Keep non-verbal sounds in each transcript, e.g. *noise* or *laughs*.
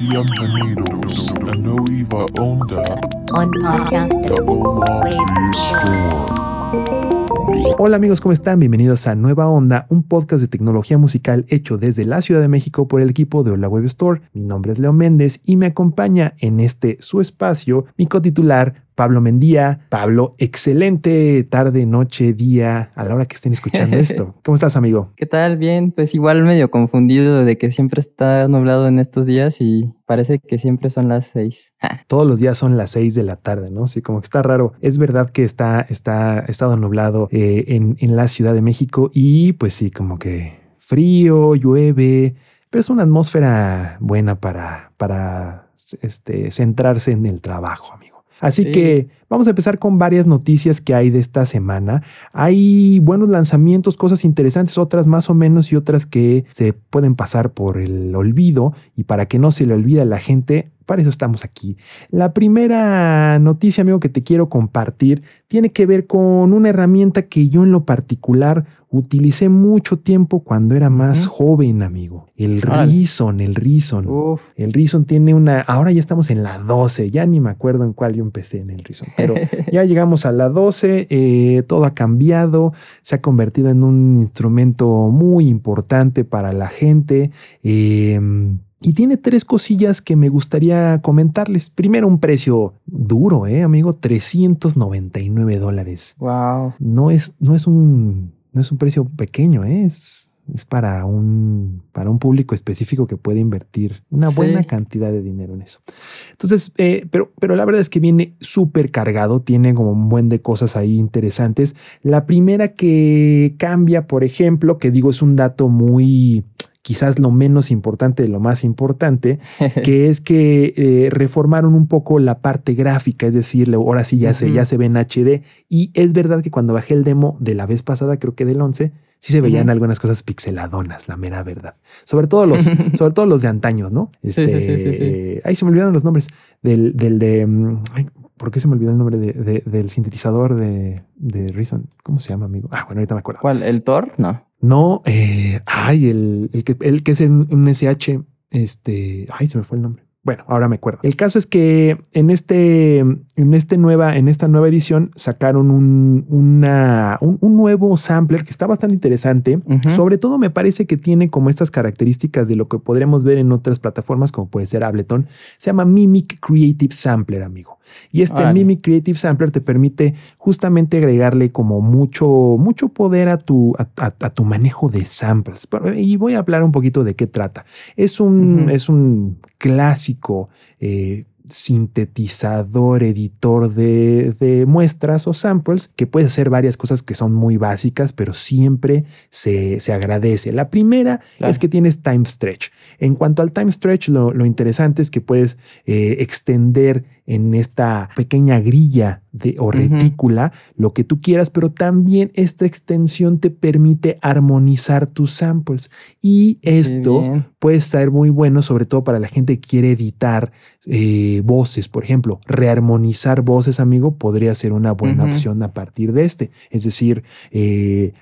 Bienvenidos a Nueva Onda, on podcast the Wave. Hola amigos, ¿cómo están? Bienvenidos a Nueva Onda, un podcast de tecnología musical hecho desde la Ciudad de México por el equipo de Hola Web Store. Mi nombre es Leo Méndez y me acompaña en este su espacio mi cotitular Pablo Mendía. Pablo, excelente tarde, noche, día, a la hora que estén escuchando esto. *laughs* ¿Cómo estás, amigo? ¿Qué tal? Bien, pues igual medio confundido de que siempre está nublado en estos días y parece que siempre son las seis. *laughs* Todos los días son las 6 de la tarde, ¿no? Sí, como que está raro. Es verdad que está, está, estado nublado eh, en, en la Ciudad de México y pues sí, como que frío, llueve, pero es una atmósfera buena para, para este, centrarse en el trabajo, amigo. Así Sí. que vamos a empezar con varias noticias que hay de esta semana. Hay buenos lanzamientos, cosas interesantes, otras más o menos y otras que se pueden pasar por el olvido y para que no se le olvide a la gente, para eso estamos aquí. La primera noticia, amigo, que te quiero compartir tiene que ver con una herramienta que yo en lo particular utilicé mucho tiempo cuando era más joven, amigo. El Órale. Reason, el Reason. Uf, El Reason tiene una, ahora ya estamos en la 12, ya ni me acuerdo en cuál yo empecé en el Reason, pero *laughs* ya llegamos a la 12, eh, todo ha cambiado, se ha convertido en un instrumento muy importante para la gente. eh, y tiene tres cosillas que me gustaría comentarles. Primero, un precio duro, eh, amigo, 399 dólares. wow. No es, no es un, no es un precio pequeño, ¿eh? es, es para un, para un público específico que puede invertir una Sí. buena cantidad de dinero en eso. Entonces, eh, pero, pero la verdad es que viene súper cargado, tiene como un buen de cosas ahí interesantes. La primera que cambia, por ejemplo, que digo es un dato muy quizás lo menos importante de lo más importante, *laughs* que es que eh, reformaron un poco la parte gráfica, es decir, ahora sí ya, se, ya se ve en HD. Y es verdad que cuando bajé el demo de la vez pasada, creo que del 11, sí se veían algunas cosas pixeladonas, la mera verdad. Sobre todo los, *laughs* sobre todo los de antaño, ¿no? Este, Sí, sí, sí, sí, sí. eh, Ahí se me olvidaron los nombres del, del de. mm, ay, ¿Por qué se me olvidó el nombre de- de- del sintetizador de, de Reason? ¿Cómo se llama, amigo? Ah, bueno, ahorita me acuerdo. ¿Cuál? ¿El Thor? No. No, eh, ay, el, el, que, el que es en un SH, este, ay, se me fue el nombre. Bueno, ahora me acuerdo. El caso es que en este, en este nueva, en esta nueva edición sacaron un, una, un, un nuevo sampler que está bastante interesante. Sobre todo me parece que tiene como estas características de lo que podremos ver en otras plataformas, como puede ser Ableton. Se llama Mimic Creative Sampler, amigo. Y este Órale. Mimic Creative Sampler te permite justamente agregarle como mucho, mucho poder a tu, a, a- a tu manejo de samples. Pero- y voy a hablar un poquito de qué trata. Es un, es un clásico eh, sintetizador, editor de, de muestras o samples que puede hacer varias cosas que son muy básicas, pero siempre se, se agradece. La primera Claro. es que tienes time stretch. En cuanto al time stretch, lo, lo interesante es que puedes eh, extender en esta pequeña grilla de, o retícula lo que tú quieras, pero también esta extensión te permite armonizar tus samples. Y esto puede estar muy bueno, sobre todo para la gente que quiere editar eh, voces, por ejemplo, rearmonizar voces, amigo, podría ser una buena opción a partir de este. Es decir, eh,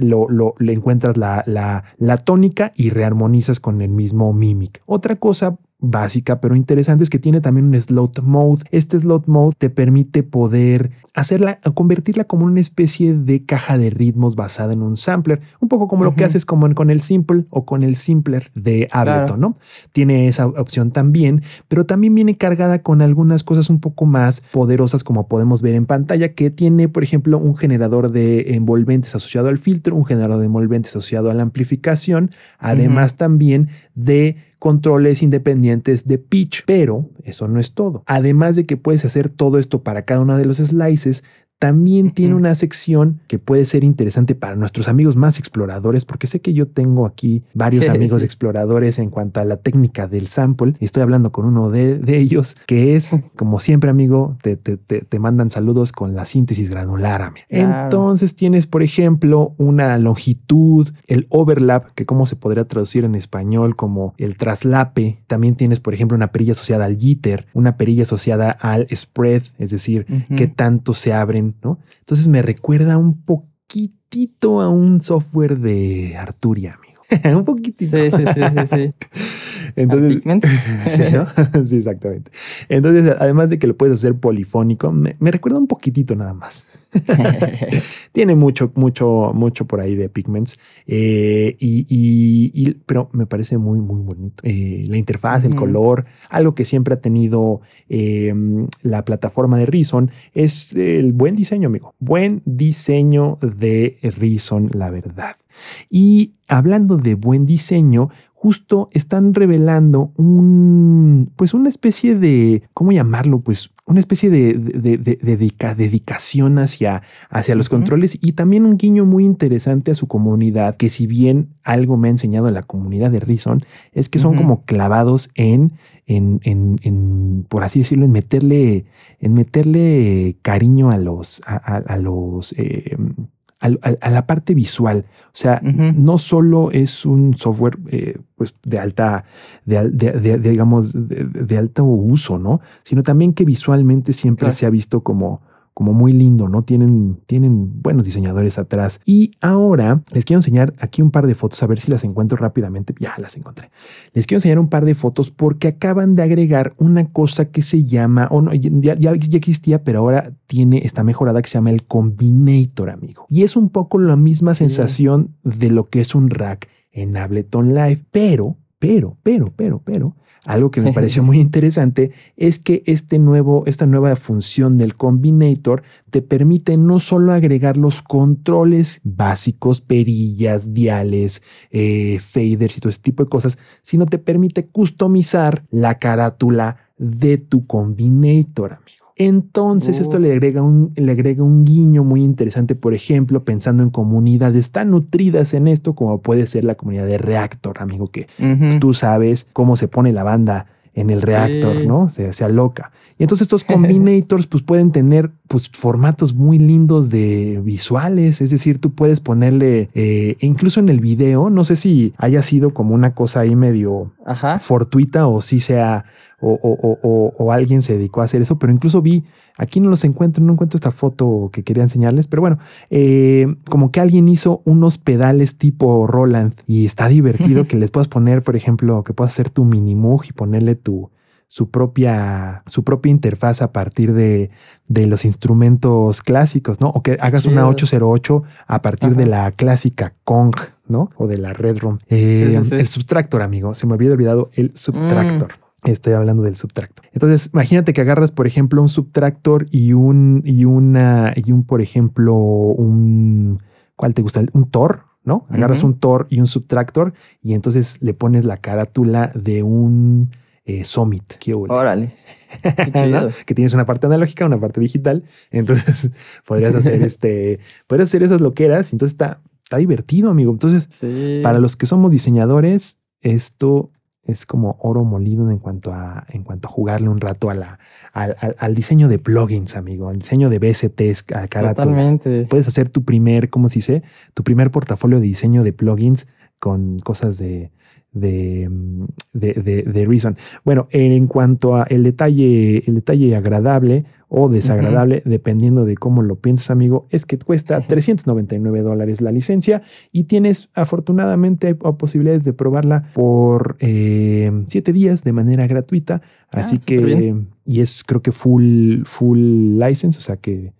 lo, lo- le encuentras la, la, la tónica y rearmonizas con el mismo mimic. Otra cosa básica pero interesante es que tiene también un slot mode. Este slot mode te permite poder hacerla, convertirla como una especie de caja de ritmos basada en un sampler, un poco como lo que haces como en- con el simple o con el simpler de Ableton, Claro. ¿no? Tiene esa opción también, pero también viene cargada con algunas cosas un poco más poderosas como podemos ver en pantalla, que tiene, por ejemplo, un generador de envolventes asociado al filtro, un generador de envolventes asociado a la amplificación, además también de controles independientes de pitch, pero eso no es todo. Además de que puedes hacer todo esto para cada uno de los slices, también tiene una sección que puede ser interesante para nuestros amigos más exploradores, porque sé que yo tengo aquí varios *laughs* amigos sí. exploradores en cuanto a la técnica del sample. Estoy hablando con uno de, de ellos, que es, como siempre, amigo, te, te- te- te mandan saludos con la síntesis granular. amigo. Claro. Entonces tienes, por ejemplo, una longitud, el overlap, que cómo se podría traducir en español como el traslape. También tienes, por ejemplo, una perilla asociada al jitter, una perilla asociada al spread, es decir, qué tanto se abren, ¿no? Entonces me recuerda un poquitito a un software de Arturia, amigo. *laughs* un poquitito. Sí, sí, sí, sí, sí. *laughs* Entonces, *laughs* sí, ¿no? *laughs* sí, exactamente. Entonces, además de que lo puedes hacer polifónico, me, me recuerda un poquitito nada más. *laughs* Tiene mucho, mucho, mucho por ahí de pigments. eh, y, y- y- pero me parece muy, muy bonito. Eh, la interfaz, el color, algo que siempre ha tenido eh, la plataforma de Reason es el buen diseño, amigo. Buen diseño de Reason, la verdad. Y hablando de buen diseño, justo están revelando un, pues una especie de, ¿cómo llamarlo? Pues una especie de, de- de- de dedica- dedicación hacia, hacia los controles y también un guiño muy interesante a su comunidad, que si bien algo me ha enseñado la comunidad de Reason, es que son como clavados en, en, en, en, por así decirlo, en meterle, en meterle cariño a los, a, a- a los, eh, al- al- a, la parte visual. O sea, no solo es un software eh, pues de alta, de, de- de- digamos, de, de alto uso, ¿no? Sino también que visualmente siempre Claro. se ha visto como, como muy lindo, ¿no? Tienen, tienen buenos diseñadores atrás. Y ahora les quiero enseñar aquí un par de fotos, a ver si las encuentro rápidamente. Ya las encontré. Les quiero enseñar un par de fotos porque acaban de agregar una cosa que se llama, o no, ya, ya- ya existía, pero ahora tiene, está mejorada, que se llama el Combinator, amigo. Y es un poco la misma Sí. sensación de lo que es un rack en Ableton Live, pero, pero, pero, pero, pero, algo que me *laughs* pareció muy interesante es que este nuevo, esta nueva función del Combinator te permite no solo agregar los controles básicos, perillas, diales, eh, faders y todo ese tipo de cosas, sino te permite customizar la carátula de tu Combinator, amigo. Entonces esto le agrega, un, le agrega un guiño muy interesante, por ejemplo, pensando en comunidades tan nutridas en esto como puede ser la comunidad de Reactor, amigo, que tú sabes cómo se pone la banda en el Sí. reactor, ¿no? Se, se aloca. Y entonces estos *laughs* combinators pues pueden tener pues formatos muy lindos de visuales, es decir, tú puedes ponerle eh, incluso en el video, no sé si haya sido como una cosa ahí medio Ajá. fortuita o si sea o, o- o- o- alguien se dedicó a hacer eso, pero incluso vi, aquí no los encuentro, no encuentro esta foto que quería enseñarles, pero bueno, eh, como que alguien hizo unos pedales tipo Roland y está divertido *laughs* que les puedas poner, por ejemplo, que puedas hacer tu mini Moog y ponerle tu su propia, su propia interfaz a partir de, de los instrumentos clásicos, ¿no? O que hagas una chido. 808 a partir de la clásica Kong, ¿no? O de la Red Room. Eh, Sí, sí, sí. El Subtractor, amigo. Se me había olvidado el Subtractor. Estoy hablando del Subtractor. Entonces, imagínate que agarras, por ejemplo, un Subtractor y un, y una, y un, por ejemplo, un, ¿cuál te gusta? Un Tor, ¿no? Agarras un Tor y un Subtractor y entonces le pones la carátula de un eh, Summit. Qué. Órale. *laughs* Qué que tienes una parte analógica, una parte digital. Entonces *laughs* podrías hacer *laughs* este, podrías hacer esas loqueras. Entonces está, está divertido, amigo. Entonces, Sí. para los que somos diseñadores, esto es como oro molido en cuanto a, en cuanto a jugarle un rato a la, al, al- al diseño de plugins, amigo, al diseño de BSTs, a carátulas. Totalmente. Puedes hacer tu primer, ¿cómo se dice? Tu primer portafolio de diseño de plugins con cosas de, de, mm, de, de- de Reason. Bueno, en cuanto a el detalle, el detalle agradable o desagradable, dependiendo de cómo lo pienses, amigo, es que cuesta 399 dólares la licencia y tienes afortunadamente posibilidades de probarla por eh, siete días de manera gratuita. Ah, Así que, bien. y es creo que full, full license, o sea que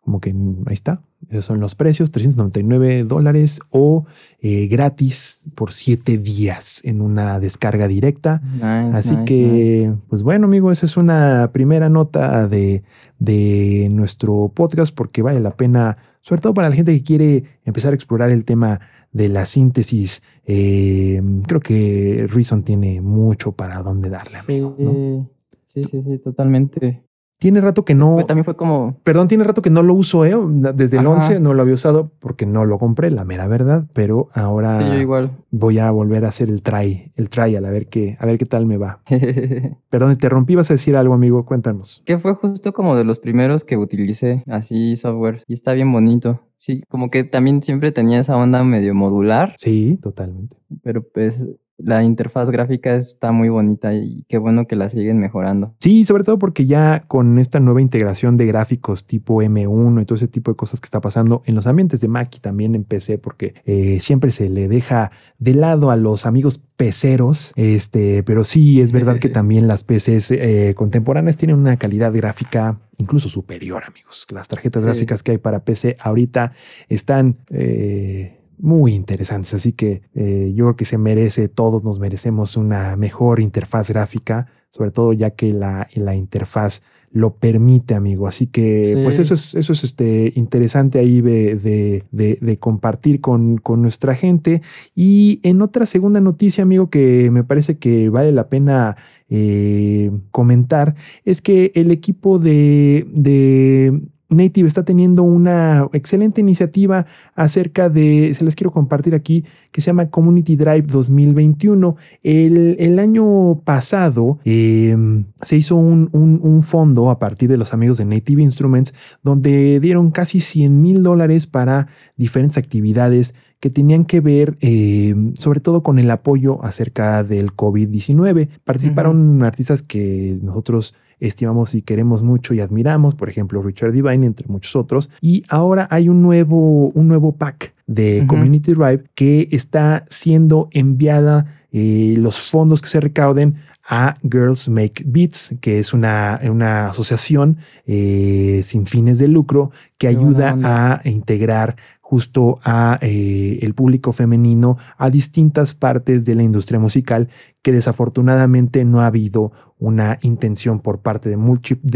como que ahí está. Esos son los precios, 399 dólares o eh, gratis por siete días en una descarga directa. Nice, Así nice, nice. que, pues bueno, amigo, esa es una primera nota de, de nuestro podcast porque vale la pena, sobre todo para la gente que quiere empezar a explorar el tema de la síntesis. eh, creo que Reason tiene mucho para dónde darle, amigo. ¿no? Sí, sí, sí, sí, totalmente. Tiene rato que no, Fue- también fue como. perdón, tiene rato que no lo uso, ¿eh? Desde el Ajá. 11 no lo había usado porque no lo compré, la mera verdad, pero ahora Sí, yo igual. voy a volver a hacer el try, el trial, a ver qué, a ver qué tal me va. *laughs* Perdón, te rompí, vas a decir algo, amigo, cuéntanos. que fue justo como de los primeros que utilicé así software y está bien bonito. Sí, como que también siempre tenía esa onda medio modular, Sí, totalmente. pero pues la interfaz gráfica está muy bonita y qué bueno que la siguen mejorando. Sí, sobre todo porque ya con esta nueva integración de gráficos tipo M1 y todo ese tipo de cosas que está pasando en los ambientes de Mac y también en PC, porque eh, siempre se le deja de lado a los amigos peceros, este, pero sí es verdad que *laughs* también las PCs eh, contemporáneas tienen una calidad gráfica incluso superior, amigos. Las tarjetas Sí. gráficas que hay para PC ahorita están... eh, muy interesantes. Así que eh, yo creo que se merece, todos nos merecemos una mejor interfaz gráfica, sobre todo ya que la, la interfaz lo permite, amigo. Así que, Sí. pues eso es, eso es este, interesante ahí de, de- de- de compartir con, con nuestra gente. Y en otra segunda noticia, amigo, que me parece que vale la pena eh, comentar, es que el equipo de, de Native está teniendo una excelente iniciativa acerca de, se les quiero compartir aquí, que se llama Community Drive 2021. El, el año pasado eh, se hizo un, un- un fondo a partir de los amigos de Native Instruments, donde dieron casi 100 mil dólares para diferentes actividades que tenían que ver eh, sobre todo con el apoyo acerca del COVID-19. Participaron artistas que nosotros estimamos y queremos mucho y admiramos, por ejemplo Richard Divine, entre muchos otros. Y ahora hay un nuevo, un nuevo pack de. Community Drive que está siendo enviada eh, los fondos que se recauden a Girls Make Beats, que es una, una asociación eh, sin fines de lucro que Qué ayuda a integrar justo a eh, el público femenino a distintas partes de la industria musical que desafortunadamente no ha habido una intención por parte de,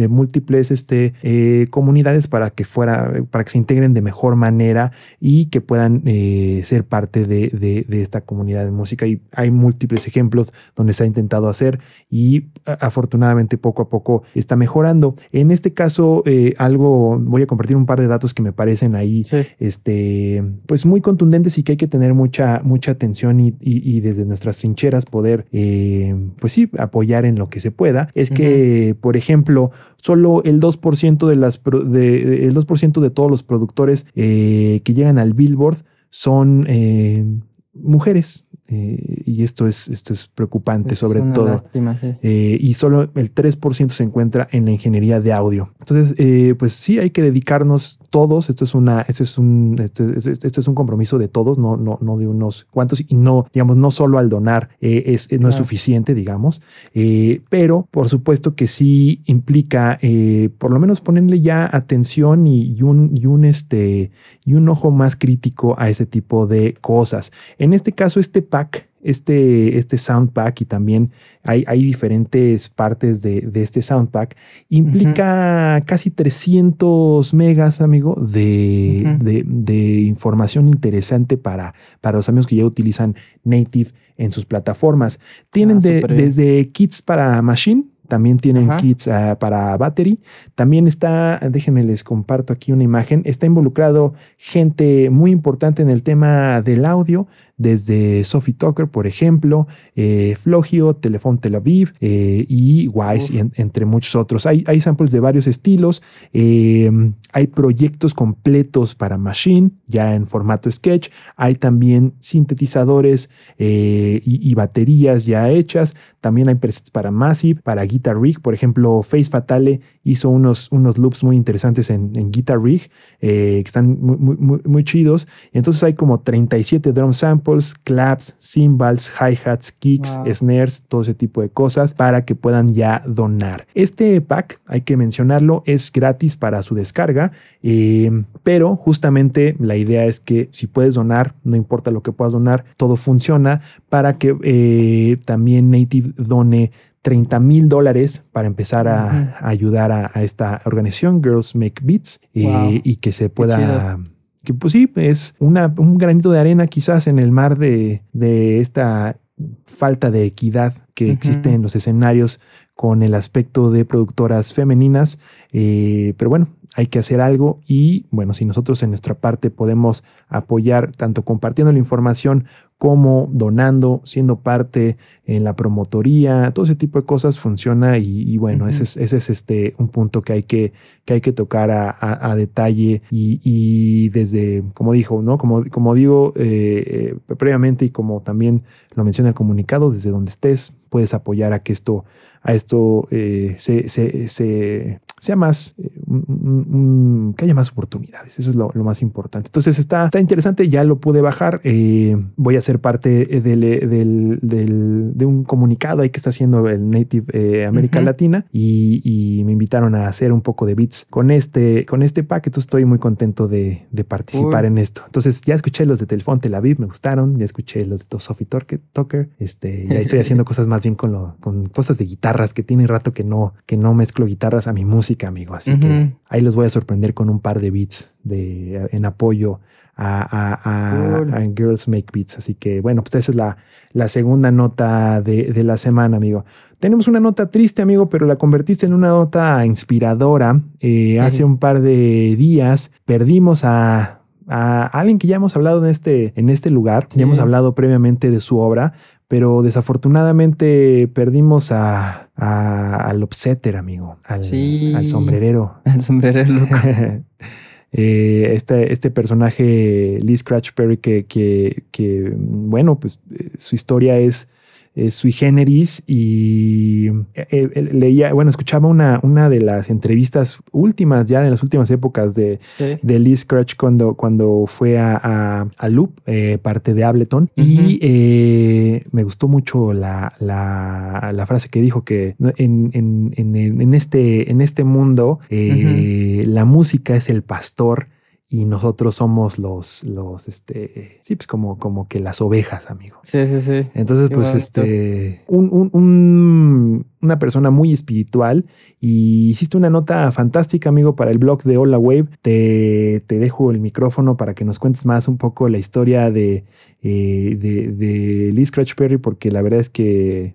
múltiples este, eh, comunidades para que fuera para que se integren de mejor manera y que puedan eh, ser parte de, de- de esta comunidad de música y hay múltiples ejemplos donde se ha intentado hacer y afortunadamente poco a poco está mejorando en este caso eh, algo voy a compartir un par de datos que me parecen ahí Sí. este, pues muy contundentes y que hay que tener mucha, mucha atención y, y- y desde nuestras trincheras poder, eh, pues sí, apoyar en lo que se pueda. Es que, por ejemplo, solo el 2% de las, de- el 2% de todos los productores eh, que llegan al Billboard son eh, mujeres. Eh, y esto es, esto es preocupante, Es sobre una todo. lástima, sí. Eh, y solo el 3% se encuentra en la ingeniería de audio. Entonces, eh, pues sí, hay que dedicarnos todos. Esto es una, esto es un, esto, es- esto es un compromiso de todos, no, no, no de unos cuantos y no, digamos, no solo al donar es, no es suficiente, digamos, pero por supuesto que sí implica por lo menos ponerle ya atención y, y un, y un este, y un ojo más crítico a ese tipo de cosas. En este caso, este pack, este, este sound pack y también hay, hay diferentes partes de, de este sound pack, implica casi 300 megas, amigo, de, de- de información interesante para, para los amigos que ya utilizan Native en sus plataformas. Tienen Ah, desde kits para Machine, también tienen Ajá. kits ah, para Battery. También está, déjenme les comparto aquí una imagen, está involucrado gente muy importante en el tema del audio, desde Sophie Tucker, por ejemplo, eh, Flogio, Telefon Tel Aviv eh, y Wise, y en- entre muchos otros. Hay, hay samples de varios estilos, eh, hay proyectos completos para Machine, ya en formato sketch, hay también sintetizadores eh, y, y baterías ya hechas, también hay presets para Massive, para Guitar Rig, por ejemplo, Face Fatale hizo unos, unos loops muy interesantes en, en Guitar Rig, eh, que están muy, muy, muy, muy chidos. Entonces hay como 37 drum samples, claps, cymbals, hi-hats, kicks, Wow. snares, todo ese tipo de cosas para que puedan ya donar. Este pack, hay que mencionarlo, es gratis para su descarga, eh, pero justamente la idea es que si puedes donar, no importa lo que puedas donar, todo funciona para que eh, también Native done 30 mil dólares para empezar a, ayudar a, a esta organización, Girls Make Beats, eh, y que se pueda que pues sí, es una, un granito de arena quizás en el mar de, de esta falta de equidad que existe en los escenarios con el aspecto de productoras femeninas. Eh, pero bueno, hay que hacer algo y bueno, si nosotros en nuestra parte podemos apoyar tanto compartiendo la información como donando, siendo parte en la promotoría, todo ese tipo de cosas funciona y, bueno, ese es, ese es este, un punto que hay que, que, hay que tocar a, detalle y, desde, como dijo, ¿no? Como, como digo eh, eh, previamente y como también lo menciona el comunicado, desde donde estés puedes apoyar a que esto a esto eh, se, sea más, eh, que haya más oportunidades. Eso es lo, más importante. Entonces está, está interesante, ya lo pude bajar. Eh, voy a ser parte del, de un comunicado ahí que está haciendo el Native América Latina y, me invitaron a hacer un poco de beats con este, con este pack. Entonces estoy muy contento de, participar en esto. Entonces ya escuché los de Telefón Tel Aviv, me gustaron. Ya escuché los de Sophie Tucker. Este, ya estoy *laughs* haciendo cosas más bien con, lo, con cosas de guitarra que tiene rato que no, que no mezclo guitarras a mi música, amigo. Así que ahí los voy a sorprender con un par de beats de, en apoyo a, Girls Make Beats. Así que bueno, pues esa es la, la segunda nota de, la semana, amigo. Tenemos una nota triste, amigo, pero la convertiste en una nota inspiradora. Eh, hace un par de días perdimos a a alguien que ya hemos hablado en este, en este lugar, ya hemos hablado previamente de su obra, pero desafortunadamente perdimos a, al upsetter, amigo, al, sombrerero. *laughs* Al sombrerero loco. *laughs* Eh, este, este, personaje, Lee Scratch Perry, que, que, que, bueno, pues eh, su historia es eh, sui generis y eh, eh, leía, bueno, escuchaba una, una de las entrevistas últimas, ya de las últimas épocas de, de Lee Scratch cuando, cuando fue a, a, Loop, parte de Ableton, y me gustó mucho la, la, frase que dijo que en, en, en, este, en este mundo la música es el pastor y nosotros somos los, los, este, sí, pues como, como que las ovejas, amigo. Sí, sí, sí. Entonces, pues, este, un, un, una persona muy espiritual y hiciste una nota fantástica, amigo, para el blog de Hola Wave. Te, te dejo el micrófono para que nos cuentes más un poco la historia de, eh, de, de Lee Scratch Perry, porque la verdad es que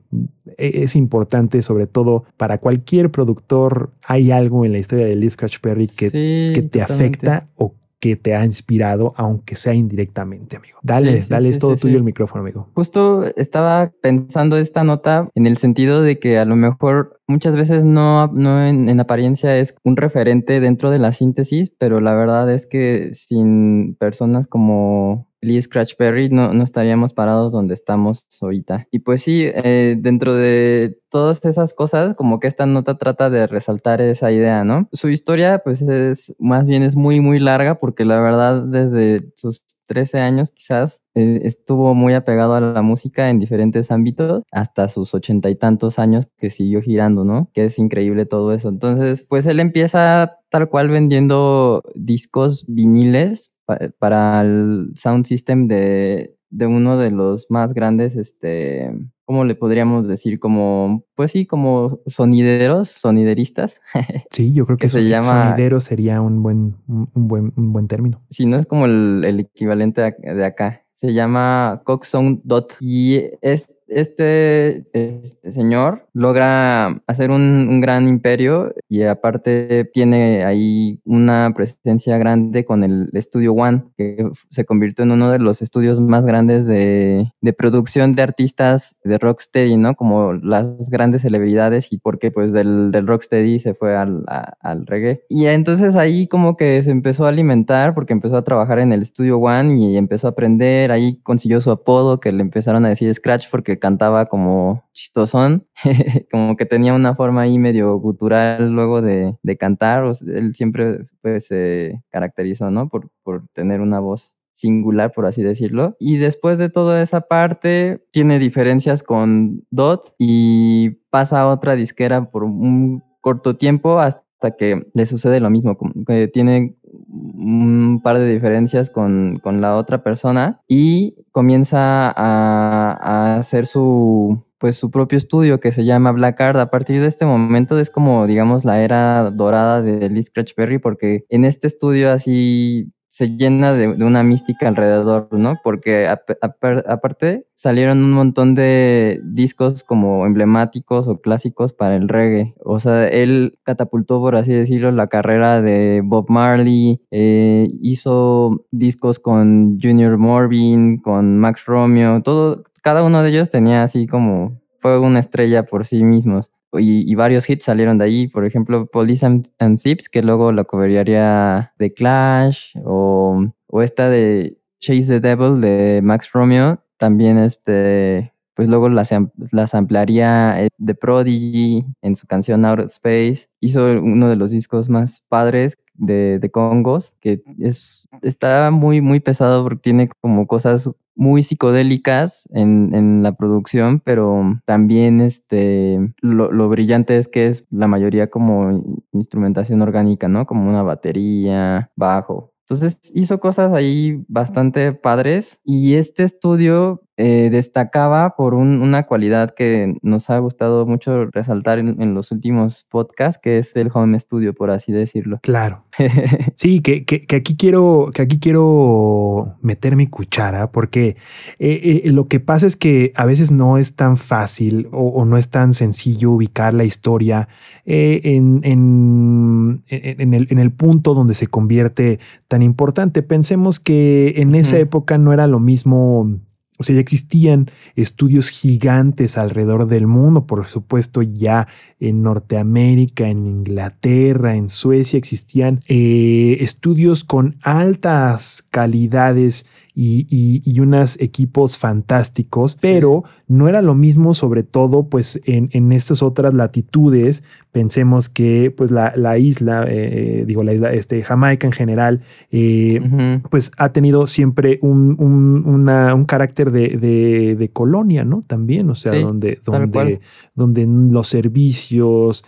e, es importante, sobre todo para cualquier productor, hay algo en la historia de Lee Scratch Perry que, que te afecta o que te ha inspirado, aunque sea indirectamente, amigo. Dale, dale, es todo tuyo el micrófono, amigo. Justo estaba pensando esta nota en el sentido de que a lo mejor muchas veces no, no en, apariencia es un referente dentro de la síntesis, pero la verdad es que sin personas como Lee Scratch Perry no, no estaríamos parados donde estamos ahorita. Y pues sí, eh, dentro de todas esas cosas, como que esta nota trata de resaltar esa idea, ¿no? Su historia, pues es más bien es muy, muy larga porque la verdad desde sus 13 años quizás eh, estuvo muy apegado a la música en diferentes ámbitos hasta sus ochenta y tantos años que siguió girando, ¿no? Que es increíble todo eso. Entonces, pues él empieza tal cual vendiendo discos viniles para el sound system de, de uno de los más grandes, este, ¿cómo le podríamos decir? Como, pues sí, como sonideros, sonideristas. *laughs* Sí, yo creo que, se llama, sonidero sería un buen, un buen, un buen término. Sí, no es como el, el equivalente de acá. Se llama Coxon Dot y es este, este, señor logra hacer un, gran imperio y aparte tiene ahí una presencia grande con el Studio One, que se convirtió en uno de los estudios más grandes de, producción de artistas de rocksteady, ¿no? Como las grandes celebridades y porque pues del, rocksteady se fue al, al reggae. Y entonces ahí como que se empezó a alimentar porque empezó a trabajar en el Studio One y empezó a aprender, ahí consiguió su apodo que le empezaron a decir Scratch porque cantaba como chistosón, *laughs* como que tenía una forma ahí medio gutural luego de, cantar, él siempre pues se caracterizó, ¿no? Por, por tener una voz singular, por así decirlo. Y después de toda esa parte, tiene diferencias con Dot y pasa a otra disquera por un corto tiempo hasta que le sucede lo mismo, que tiene un par de diferencias con, la otra persona y comienza a, hacer su, pues su propio estudio que se llama Blackard. A partir de este momento es como, digamos, la era dorada de Lee Scratch Perry, porque en este estudio así se llena de, una mística alrededor, ¿no? Porque ap- apar- aparte salieron un montón de discos como emblemáticos o clásicos para el reggae. O sea, él catapultó, por así decirlo, la carrera de Bob Marley, eh, hizo discos con Junior Morbin, con Max Romeo, todo, cada uno de ellos tenía así como, fue una estrella por sí mismos. Y, varios hits salieron de ahí, por ejemplo, Police and, and que luego la cobraría The Clash, o, o esta de Chase the Devil de Max Romeo, también este, pues luego las, las ampliaría eh, The Prodigy en su canción Out of Space. Hizo uno de los discos más padres de, de Congos, que es, está muy, muy pesado porque tiene como cosas muy psicodélicas en, en la producción, pero también este, lo, lo brillante es que es la mayoría como instrumentación orgánica, ¿no? Como una batería, bajo. Entonces hizo cosas ahí bastante padres y este estudio eh, destacaba por un- una cualidad que nos ha gustado mucho resaltar en, en los últimos podcasts, que es el home studio, por así decirlo. Claro. *laughs* Sí, que, que- que aquí quiero, que aquí quiero meter mi cuchara, porque eh, eh, lo que pasa es que a veces no es tan fácil o, o no es tan sencillo ubicar la historia eh, en, en- en- el, en el punto donde se convierte tan importante. Pensemos que en esa época no era lo mismo. O sea, ya existían estudios gigantes alrededor del mundo, por supuesto, ya en Norteamérica, en Inglaterra, en Suecia existían eh, estudios con altas calidades y, y, y unos equipos fantásticos, pero no era lo mismo, sobre todo, pues en, en estas otras latitudes. Pensemos que, pues, la, la isla, eh, digo, la isla, este, Jamaica en general, eh, pues ha tenido siempre un, un, una- un carácter de, de- de colonia, ¿no? También, o sea, Sí, donde, donde, donde los servicios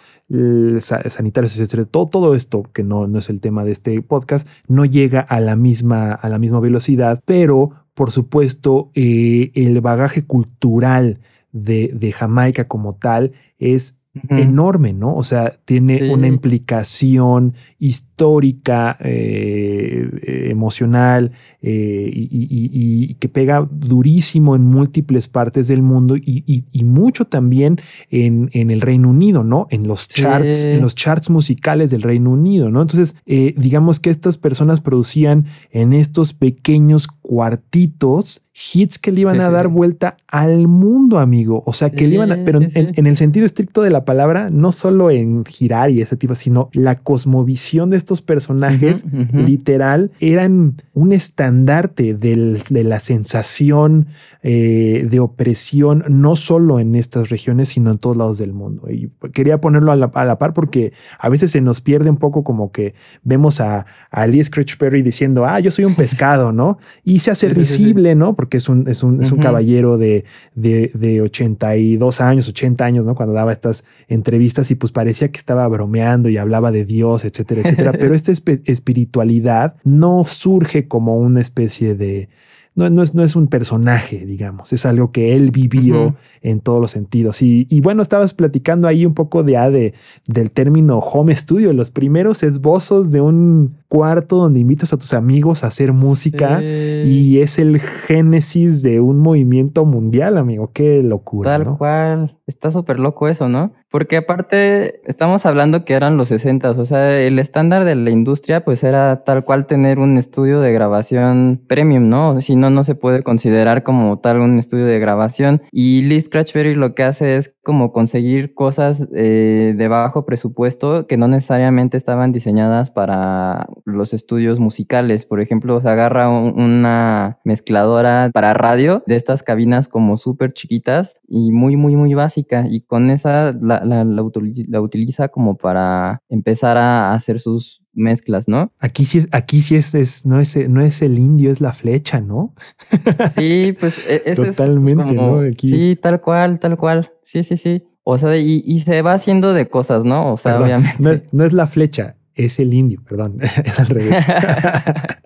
sanitarios, etcétera, todo, todo esto, que no, no es el tema de este podcast, no llega a la misma, a la misma velocidad, pero por supuesto, eh, el bagaje cultural de, de Jamaica como tal es Enorme, ¿no? O sea, tiene Sí. una implicación histórica, eh, eh, emocional eh, y, y- y- y que pega durísimo en múltiples partes del mundo y, mucho también en, en el Reino Unido, ¿no? En los Sí. charts, en los charts musicales del Reino Unido, ¿no? Entonces, eh, digamos que estas personas producían en estos pequeños cuartitos hits que le iban Sí, a dar sí. vuelta al mundo, amigo. O sea, que le iban a, pero en, el sentido estricto de la palabra, no solo en girar y ese tipo, sino la cosmovisión de estos personajes literal eran un estandarte del- de la sensación eh, de opresión, no solo en estas regiones, sino en todos lados del mundo. Y quería ponerlo a la, a la par porque a veces se nos pierde un poco como que vemos a, a Lee Scratch Perry diciendo, ah, yo soy un pescado, ¿no? Y se hace Sí, sí, sí, sí. visible, ¿no? Porque es un, es un, es un Ujú. caballero de, de, de 82 años, 80 años, ¿no? Cuando daba estas entrevistas y pues parecía que estaba bromeando y hablaba de Dios, etcétera, etcétera. *laughs* Pero esta espiritualidad no surge como una especie de... No, no, es, no es un personaje, digamos, es algo que él vivió en todos los sentidos. Y, y bueno, estabas platicando ahí un poco de, ah, de del término home studio, los primeros esbozos de un cuarto donde invitas a tus amigos a hacer música Sí. y es el génesis de un movimiento mundial, amigo. Qué locura. Tal ¿no? cual. Está súper loco eso, ¿no? Porque aparte estamos hablando que eran los 60, o sea, el estándar de la industria pues era tal cual tener un estudio de grabación premium, ¿no? Si no, no se puede considerar como tal un estudio de grabación. Y Lee Scratchberry lo que hace es como conseguir cosas eh, de bajo presupuesto que no necesariamente estaban diseñadas para los estudios musicales. Por ejemplo, se agarra un- una mezcladora para radio de estas cabinas como súper chiquitas y muy, muy, muy básica. Y con esa la, la- la utili- la utiliza como para empezar a hacer sus mezclas, ¿no? Aquí sí es, aquí sí es, es- no, es, no es el indio, es la flecha, ¿no? *laughs* Sí, pues e- ese Totalmente, es como, ¿no? Aquí- Sí, tal cual, tal cual. Sí, sí, sí. O sea, y, y se va haciendo de cosas, ¿no? O sea, Perdón, obviamente. No, es- no es la flecha, es el indio, perdón. *laughs* es al revés. *laughs*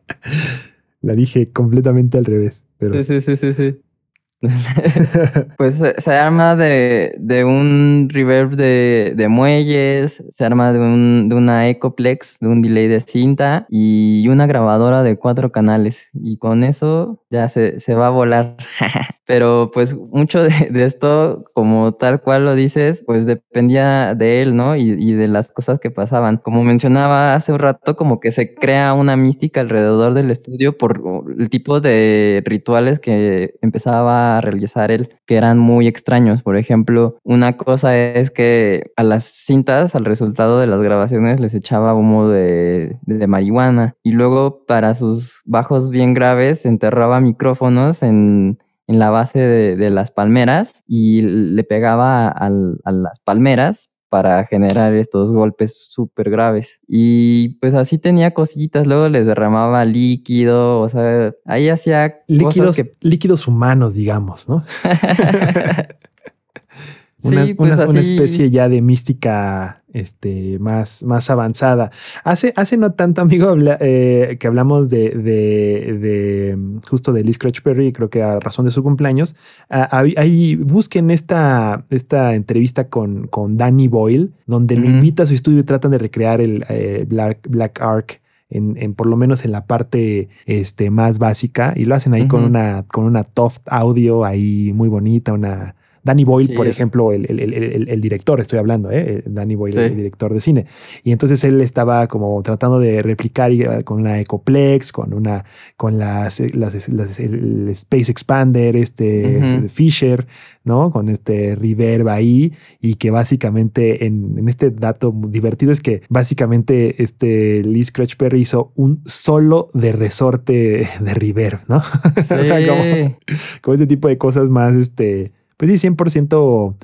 la dije completamente al revés. Pero Sí, sí, sí, sí, sí. *laughs* pues se arma de, un reverb de, muelles, se arma de, un, de una Ecoplex, de un delay de cinta y una grabadora de cuatro canales. Y con eso ya se, se va a volar. *laughs* Pero pues mucho de, de, esto, como tal cual lo dices, pues dependía de él, ¿no? Y, y de las cosas que pasaban. Como mencionaba hace un rato, como que se crea una mística alrededor del estudio por el tipo de rituales que empezaba a realizar él, que eran muy extraños. Por ejemplo, una cosa es que a las cintas, al resultado de las grabaciones, les echaba humo de, de marihuana. Y luego, para sus bajos bien graves, enterraba micrófonos en en la base de, las palmeras y le pegaba a las palmeras para generar estos golpes súper graves. Y pues así tenía cositas, luego les derramaba líquido, o sea, ahí hacía líquidos, cosas que... líquidos humanos, digamos, ¿no? *laughs* una, sí, pues una, así... una, especie ya de mística este, más, más avanzada. Hace, hace no tanto, *laughs* amigo, habla, eh, que hablamos de, de, de, justo de Lee Scratch Perry, creo que a razón de su cumpleaños. Ahí busquen esta, esta entrevista con, con Danny Boyle, donde lo invita a su estudio y tratan de recrear el eh, Black, Black Ark. En, en, por lo menos en la parte este, más básica y lo hacen ahí uh -huh. con una con una Toft audio ahí muy bonita, una, Danny Boyle, sí. por ejemplo, el, el, el, el, director, estoy hablando, ¿eh? Danny Boyle, sí. el director de cine. Y entonces él estaba como tratando de replicar con una Ecoplex, con una, con las, las, las el Space Expander, este uh -huh. Fisher, ¿no? Con este reverb ahí y que básicamente en, en, este dato divertido es que básicamente este Lee Scratch Perry hizo un solo de resorte de reverb, ¿no? Sí. *laughs* o sea, como, *laughs* como este tipo de cosas más, este, pues sí, 100%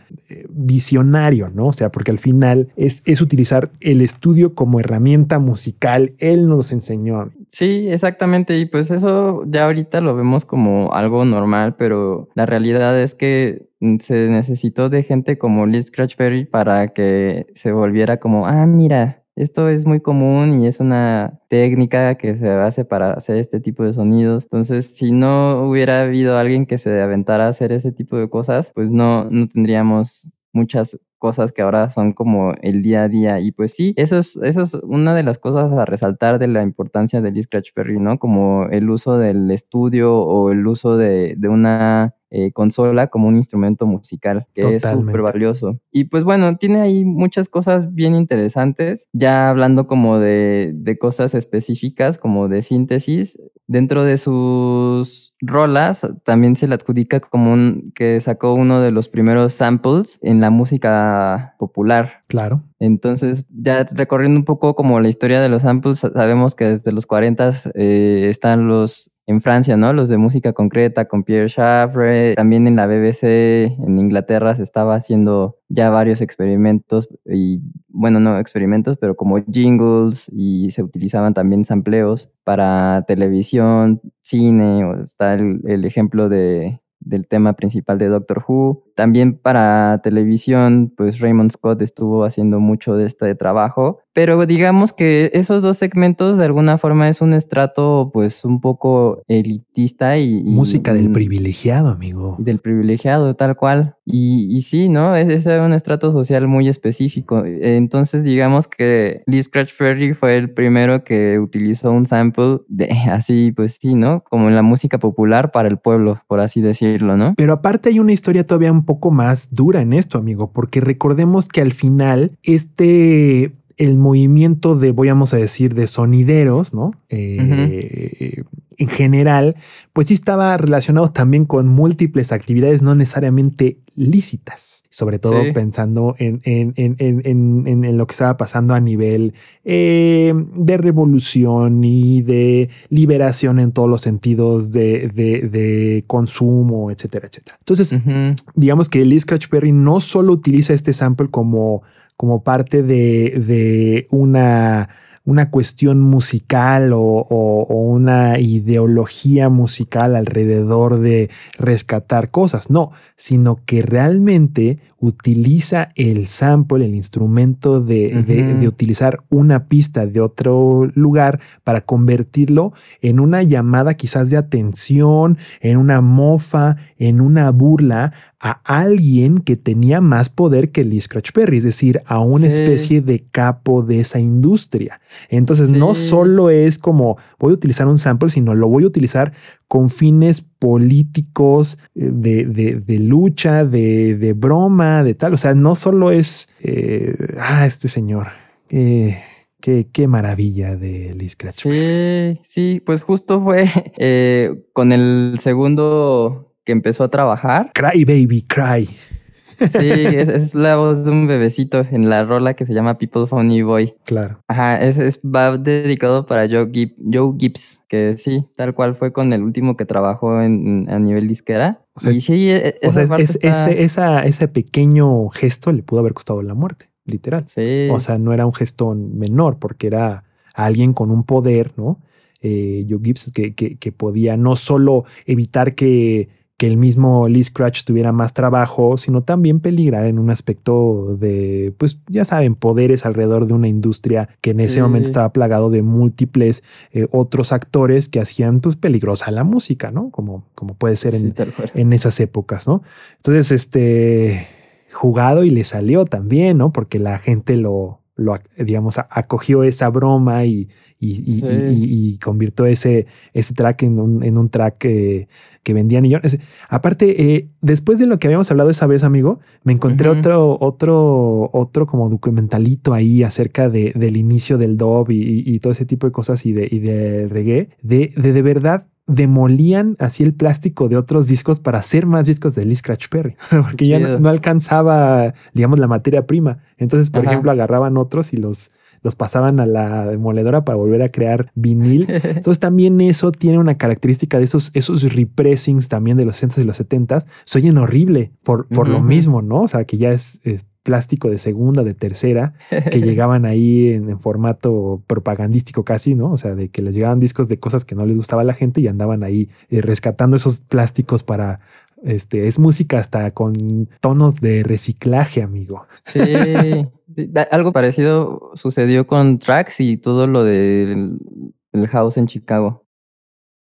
visionario, ¿no? O sea, porque al final es, es utilizar el estudio como herramienta musical. Él nos enseñó. Sí, exactamente. Y pues eso ya ahorita lo vemos como algo normal, pero la realidad es que se necesitó de gente como Lee Scratch Perry para que se volviera como, ah, mira, esto es muy común y es una técnica que se hace para hacer este tipo de sonidos. Entonces, si no hubiera habido alguien que se aventara a hacer ese tipo de cosas, pues no, no tendríamos muchas cosas que ahora son como el día a día. Y pues sí, eso es, eso es una de las cosas a resaltar de la importancia del Scratch Perry, ¿no? Como el uso del estudio o el uso de, de una eh, consola como un instrumento musical, que Totalmente. es súper valioso. Y pues bueno, tiene ahí muchas cosas bien interesantes, ya hablando como de, de cosas específicas, como de síntesis, dentro de sus rolas también se le adjudica como un que sacó uno de los primeros samples en la música popular. Claro. Entonces, ya recorriendo un poco como la historia de los samples, sabemos que desde los 40 eh, están los en Francia, ¿no? Los de música concreta con Pierre Schaeffer, también en la BBC en Inglaterra se estaba haciendo ya varios experimentos y bueno, no experimentos, pero como jingles y se utilizaban también sampleos para televisión, cine, o está el, el ejemplo de del tema principal de Doctor Who. También para televisión, pues Raymond Scott estuvo haciendo mucho de este trabajo, pero digamos que esos dos segmentos de alguna forma es un estrato pues un poco elitista y... y Música del privilegiado, amigo. Del privilegiado, tal cual. Y, y sí, ¿no? Ese es un estrato social muy específico. Entonces digamos que Lee Scratch Perry fue el primero que utilizó un sample de *laughs* así, pues sí, ¿no? Como en la música popular para el pueblo, por así decirlo, ¿no? Pero aparte hay una historia todavía un poco más dura en esto, amigo, porque recordemos que al final este el movimiento de, voy a decir, de sonideros, ¿no? Eh, uh -huh. En general, pues sí estaba relacionado también con múltiples actividades no necesariamente lícitas, sobre todo sí. pensando en, en, en, en, lo que estaba pasando a nivel eh, de revolución y de liberación en todos los sentidos de, de, de consumo, etcétera, etcétera. Entonces, uh -huh. digamos que Lee Scratch Perry no solo utiliza este sample como como parte de, de una, una cuestión musical o, o- o una ideología musical alrededor de rescatar cosas, no, sino que realmente utiliza el sample, el instrumento de, de- Ujú. de utilizar una pista de otro lugar para convertirlo en una llamada quizás de atención, en una mofa, en una burla a alguien que tenía más poder que Lee Scratch Perry, es decir, a una Sí. especie de capo de esa industria. Entonces, no solo es como voy a utilizar un sample, sino lo voy a utilizar con fines políticos, eh, de, de- de lucha, de, de broma, de tal. O sea, no solo es, eh, ah, este señor, eh, qué, qué maravilla de Lee Scratch Perry. Sí, sí, pues justo fue *laughs* eh, con el segundo que empezó a trabajar. Cry Baby, cry. Sí, *laughs* es, es la voz de un bebecito en la rola que se llama People Funny Boy. Claro. Ajá, es, es va dedicado para Joe, Joe Gibbs, que sí, tal cual fue con el último que trabajó en, a nivel disquera. O sea, y sí, e- O esa sea, es- parte es- está- ese, esa, ese pequeño gesto le pudo haber costado la muerte, literal. Sí, O sea, no era un gesto menor porque era alguien con un poder, ¿no? Eh, Joe Gibbs que, que, que podía no solo evitar que, que el mismo Lee Scratch tuviera más trabajo, sino también peligrar en un aspecto de, pues ya saben, poderes alrededor de una industria que en ese momento estaba plagado de múltiples eh, otros actores que hacían pues peligrosa la música, ¿no? Como, como puede ser en, sí, en esas épocas, ¿no? Entonces, este, jugado y le salió también, ¿no? Porque la gente lo, lo digamos, acogió esa broma y, y, y- Sí. y- y convirtió ese, ese track en un, en un track eh, que vendía millones. Aparte, eh, después de lo que habíamos hablado esa vez, amigo, me encontré otro, otro, otro como documentalito ahí acerca de, del inicio del dub y, y- y todo ese tipo de cosas y de, y de reggae, de, de de verdad demolían así el plástico de otros discos para hacer más discos de Lee Scratch Perry, *laughs* porque ya no, alcanzaba, digamos, la materia prima. Entonces, por Ajá. ejemplo, agarraban otros y los, los pasaban a la demoledora para volver a crear vinil. *laughs* Entonces, también eso tiene una característica de esos, esos repressings también de los 60s y los 70s. Se oyen horrible por, por lo mismo, ¿no? O sea, que ya es, eh, plástico de segunda, de tercera, que *laughs* llegaban ahí en, en formato propagandístico casi, ¿no? O sea, de que les llegaban discos de cosas que no les gustaba a la gente y andaban ahí eh, rescatando esos plásticos para, este, es música hasta con tonos de reciclaje, amigo. Sí, algo parecido sucedió con Trax y todo lo del el house en Chicago.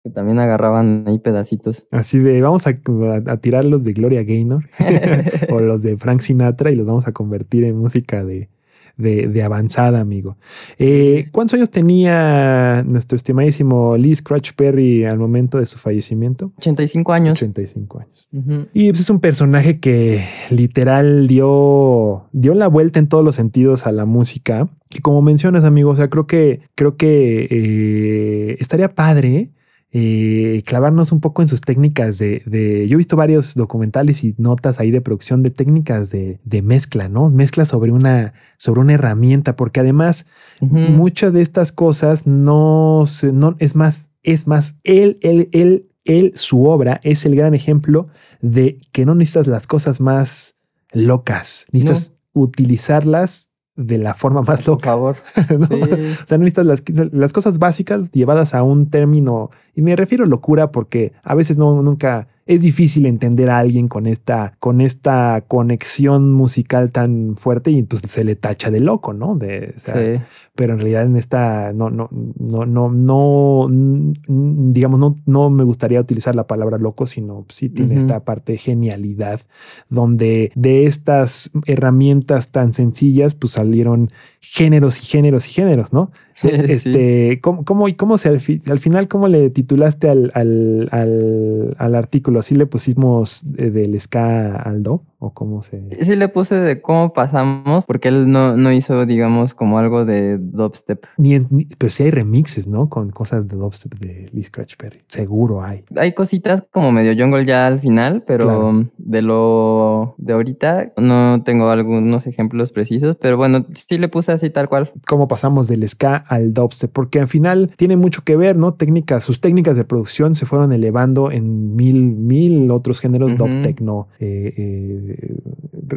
Que también agarraban ahí pedacitos. Así de, vamos a, a, a tirar los de Gloria Gaynor *laughs* o los de Frank Sinatra y los vamos a convertir en música de, de, de avanzada, amigo. Eh, ¿Cuántos años tenía nuestro estimadísimo Lee Scratch Perry al momento de su fallecimiento? 85 años. 85 años. Ujú. Y pues es un personaje que literal dio, dio la vuelta en todos los sentidos a la música. Y como mencionas, amigo, o sea, creo que, creo que eh, estaría padre eh, clavarnos un poco en sus técnicas de, de- Yo he visto varios documentales y notas ahí de producción de técnicas de, de mezcla, ¿no? Mezcla sobre una, sobre una herramienta, porque además muchas de estas cosas no, no es más, es más, él, él, él, él, su obra es el gran ejemplo de que no necesitas las cosas más locas, necesitas utilizarlas de la forma más Por loca. favor. *laughs* ¿no? Sí. O sea, no necesitas las, las cosas básicas llevadas a un término, y me refiero a locura porque a veces no, nunca es difícil entender a alguien con esta, con esta conexión musical tan fuerte y pues se le tacha de loco, ¿no? De, o sea, Sí. pero en realidad en esta no, no, no, no, no, digamos, no, no me gustaría utilizar la palabra loco, sino sí tiene Ujú. esta parte de genialidad, donde de estas herramientas tan sencillas, pues salieron géneros y géneros y géneros, ¿no? *laughs* Sí, este, ¿cómo, cómo, cómo se al, fi- al final, cómo le titulaste al, al, al, al artículo? ¿Así le pusimos eh, del ska al do? ¿O cómo se...? Sí le puse de cómo pasamos, porque él no, no hizo, digamos, como algo de dubstep. Ni en- ni- pero sí hay remixes, ¿no? Con cosas de dubstep de Lee Scratch Perry. Seguro hay. Hay cositas como medio jungle ya al final, pero Claro. de lo de ahorita no tengo algunos ejemplos precisos, pero bueno, sí le puse así tal cual. Cómo pasamos del ska al dubstep, porque al final tiene mucho que ver, ¿no? Técnicas, sus técnicas de producción se fueron elevando en mil, mil otros géneros, dub techno. eh, eh,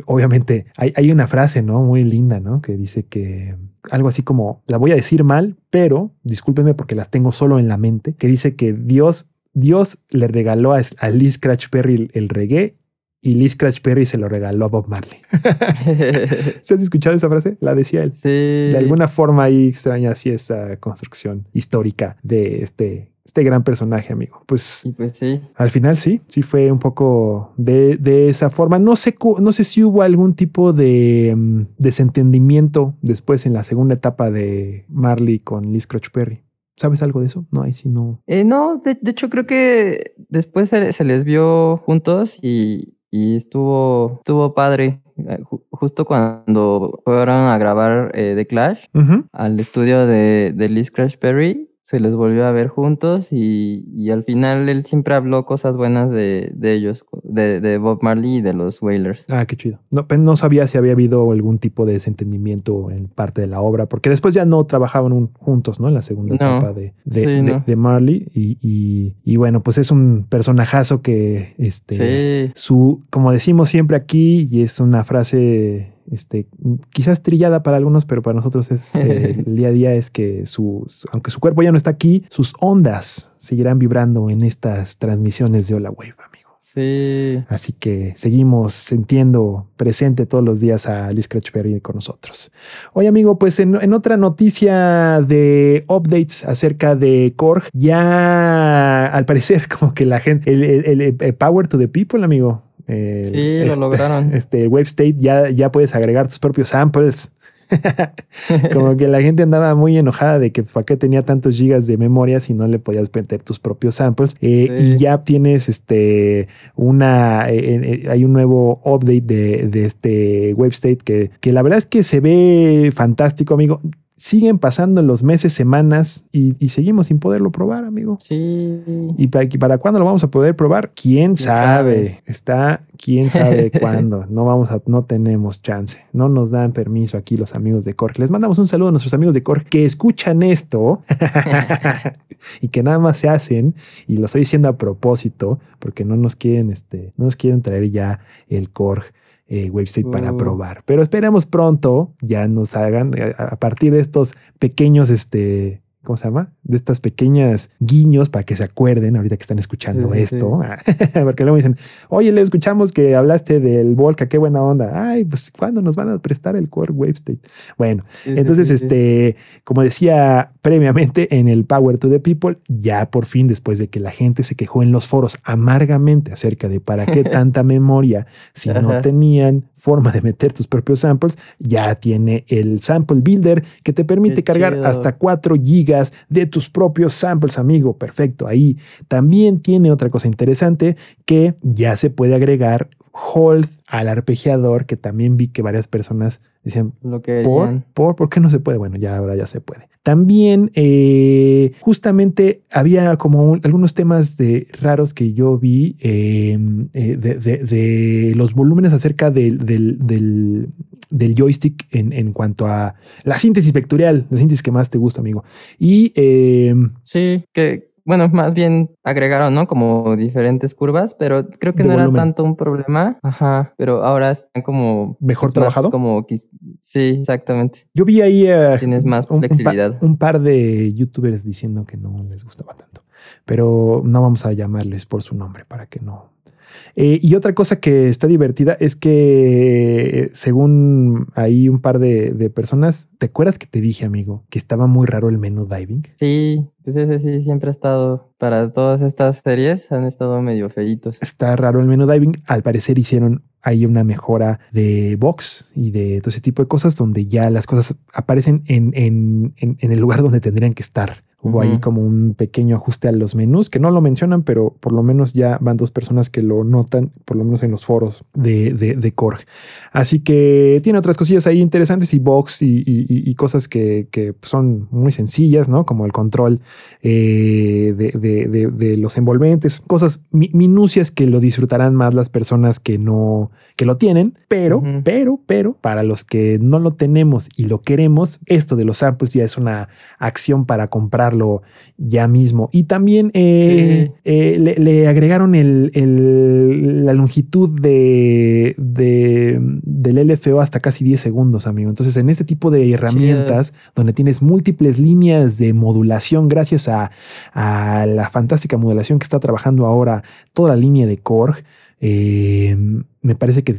obviamente hay, hay una frase, ¿no? Muy linda, ¿no? Que dice que algo así como, la voy a decir mal, pero discúlpenme porque las tengo solo en la mente, que dice que Dios, Dios le regaló a, a Lee Scratch Perry el reggae y Lee Scratch Perry se lo regaló a Bob Marley. *laughs* ¿Se has escuchado esa frase? La decía él. sí. De alguna forma ahí extraña así esa construcción histórica de este, este gran personaje, amigo. Pues Y pues sí. al final sí, sí fue un poco de, de esa forma. No sé, no sé si hubo algún tipo de mm, desentendimiento después en la segunda etapa de Marley con Lee Scratch Perry. ¿Sabes algo de eso? No, ahí sí no. Eh, no, de, de hecho creo que después se, se les vio juntos y, y estuvo, estuvo padre. Eh, ju- justo cuando fueron a grabar eh, The Clash al estudio de, de Lee Scratch Perry, se les volvió a ver juntos y, y al final él siempre habló cosas buenas de, de ellos, de, de Bob Marley y de los Wailers. Ah, qué chido. No, no sabía si había habido algún tipo de desentendimiento en parte de la obra, porque después ya no trabajaban un- juntos, ¿no? En la segunda No. etapa de, de, Sí, de- no. de Marley. Y, y- y bueno, pues es un personajazo que este, Sí, su, como decimos siempre aquí, y es una frase este, quizás trillada para algunos, pero para nosotros es eh, *laughs* el día a día es que su, su- aunque su cuerpo ya no está aquí, sus ondas seguirán vibrando en estas transmisiones de Hola Wave, amigo. sí. Así que seguimos sintiendo presente todos los días a Liz Scratch Perry con nosotros. Oye, amigo, pues en, en otra noticia de updates acerca de Korg, ya al parecer *laughs* como que la gente, el, el- el- el Power to the People, amigo. Sí, lo este- lograron. *laughs* Este Wave State ya, ya puedes agregar tus propios samples. *laughs* Como que la gente andaba muy enojada de que para qué tenía tantos gigas de memoria si no le podías meter tus propios samples. Eh, Sí. Y ya tienes este una eh, eh, hay un nuevo update de, de este Wave State que, que la verdad es que se ve fantástico, amigo. Siguen pasando los meses, semanas y, y seguimos sin poderlo probar, amigo. Sí. ¿Y para, para cuándo lo vamos a poder probar? ¿Quién, sabe? sabe? Está, quién sabe *laughs* cuándo. No vamos a, no tenemos chance. No nos dan permiso aquí los amigos de Korg. Les mandamos un saludo a nuestros amigos de Korg que escuchan esto *laughs* *laughs* y que nada más se hacen. Y lo estoy diciendo a propósito porque no nos quieren, este, no nos quieren traer ya el Korg. Eh, website para Uh. probar, pero esperemos pronto ya nos hagan eh, a, a partir de estos pequeños, este, ¿cómo se llama? De estas pequeñas guiños para que se acuerden ahorita que están escuchando Sí, sí, esto. *laughs* Porque luego dicen, oye, le escuchamos que hablaste del Volca, qué buena onda. Ay, pues ¿cuándo nos van a prestar el Core Wave State? Bueno, Sí, entonces, este, como decía previamente en el Power to the People, ya por fin, después de que la gente se quejó en los foros amargamente acerca de para qué *laughs* tanta memoria si no tenían forma de meter tus propios samples, ya tiene el Sample Builder que te permite Qué cargar chido. hasta 4 gigas de tus propios samples, amigo. Perfecto. Ahí también tiene otra cosa interesante que ya se puede agregar hold al arpegiador, que también vi que varias personas decían, Lo ¿Por? querían. ¿Por? ¿Por qué no se puede? Bueno, ya ahora ya se puede. También, eh, justamente había como un- algunos temas de, raros que yo vi eh, eh, de, de- de los volúmenes acerca del, del, del- del joystick en, en cuanto a la síntesis vectorial, la síntesis que más te gusta, amigo. Y eh, Sí, que bueno, más bien agregaron, ¿no? Como diferentes curvas, pero creo que no volumen. era tanto un problema. Ajá, pero ahora están como Mejor es más trabajado. Como sí, exactamente. yo vi ahí eh, Tienes más un- un flexibilidad. Un, par de youtubers diciendo que no les gustaba tanto, pero no vamos a llamarles por su nombre para que no. Eh, y otra cosa que está divertida es que eh, según ahí un par de, de personas, ¿te acuerdas que te dije, amigo, que estaba muy raro el menú diving? Sí, pues ese sí siempre ha estado para todas estas series han estado medio feitos. Está raro el menú diving. Al parecer hicieron ahí una mejora de box y de todo ese tipo de cosas donde ya las cosas aparecen en, en- en- en el lugar donde tendrían que estar. Hubo ahí Ujú. como un pequeño ajuste a los menús que no lo mencionan, pero por lo menos ya van dos personas que lo notan, por lo menos en los foros de, de, de Korg. Así que tiene otras cosillas ahí interesantes y box y, y- cosas que, que son muy sencillas, ¿no? Como el control eh, de, de- los envolventes, cosas mi- minucias que lo disfrutarán más las personas que no, que lo tienen, pero, pero, pero para los que no lo tenemos y lo queremos, esto de los samples ya es una acción para comprarlo ya mismo. Y también eh, eh, le, le agregaron el, el- la longitud de, de- del LFO hasta casi 10 segundos, amigo. Entonces, en este tipo de herramientas donde tienes múltiples líneas de modulación gracias a, a la fantástica modulación que está trabajando ahora toda la línea de Korg, eh, me parece que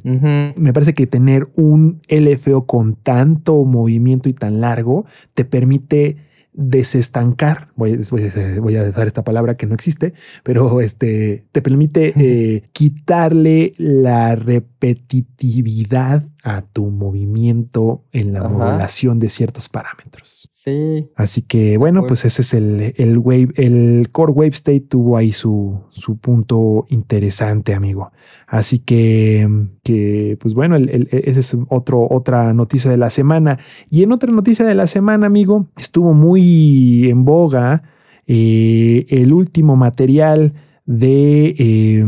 me parece que tener un LFO con tanto movimiento y tan largo te permite desestancar, voy, voy a- voy a usar esta palabra que no existe, pero este te permite eh, quitarle la repetitividad a tu movimiento en la Ajá. modulación de ciertos parámetros. Sí. Así que bueno, pues ese es el, el wave, el core wave state tuvo ahí su, su punto interesante, amigo. Así que, que pues bueno, el- el- ese es otro, otra noticia de la semana. Y en otra noticia de la semana, amigo, estuvo muy en boga eh, el último material de eh,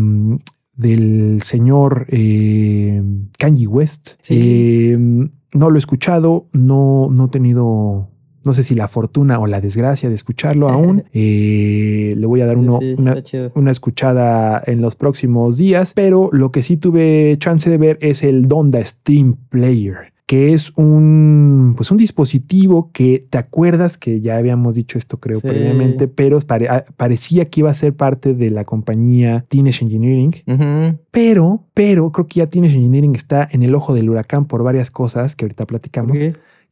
del señor eh, Kanye West. Sí. Eh, no lo he escuchado, no, no he tenido, no sé si la fortuna o la desgracia de escucharlo *laughs* aún. Eh, le voy a dar uno, sí, una, una escuchada en los próximos días, pero lo que sí tuve chance de ver es el Donda Steam Player que es un, pues un dispositivo que te acuerdas que ya habíamos dicho esto creo Sí. previamente, pero pare- a- parecía que iba a ser parte de la compañía Teenage Engineering, pero, pero creo que ya Teenage Engineering está en el ojo del huracán por varias cosas que ahorita platicamos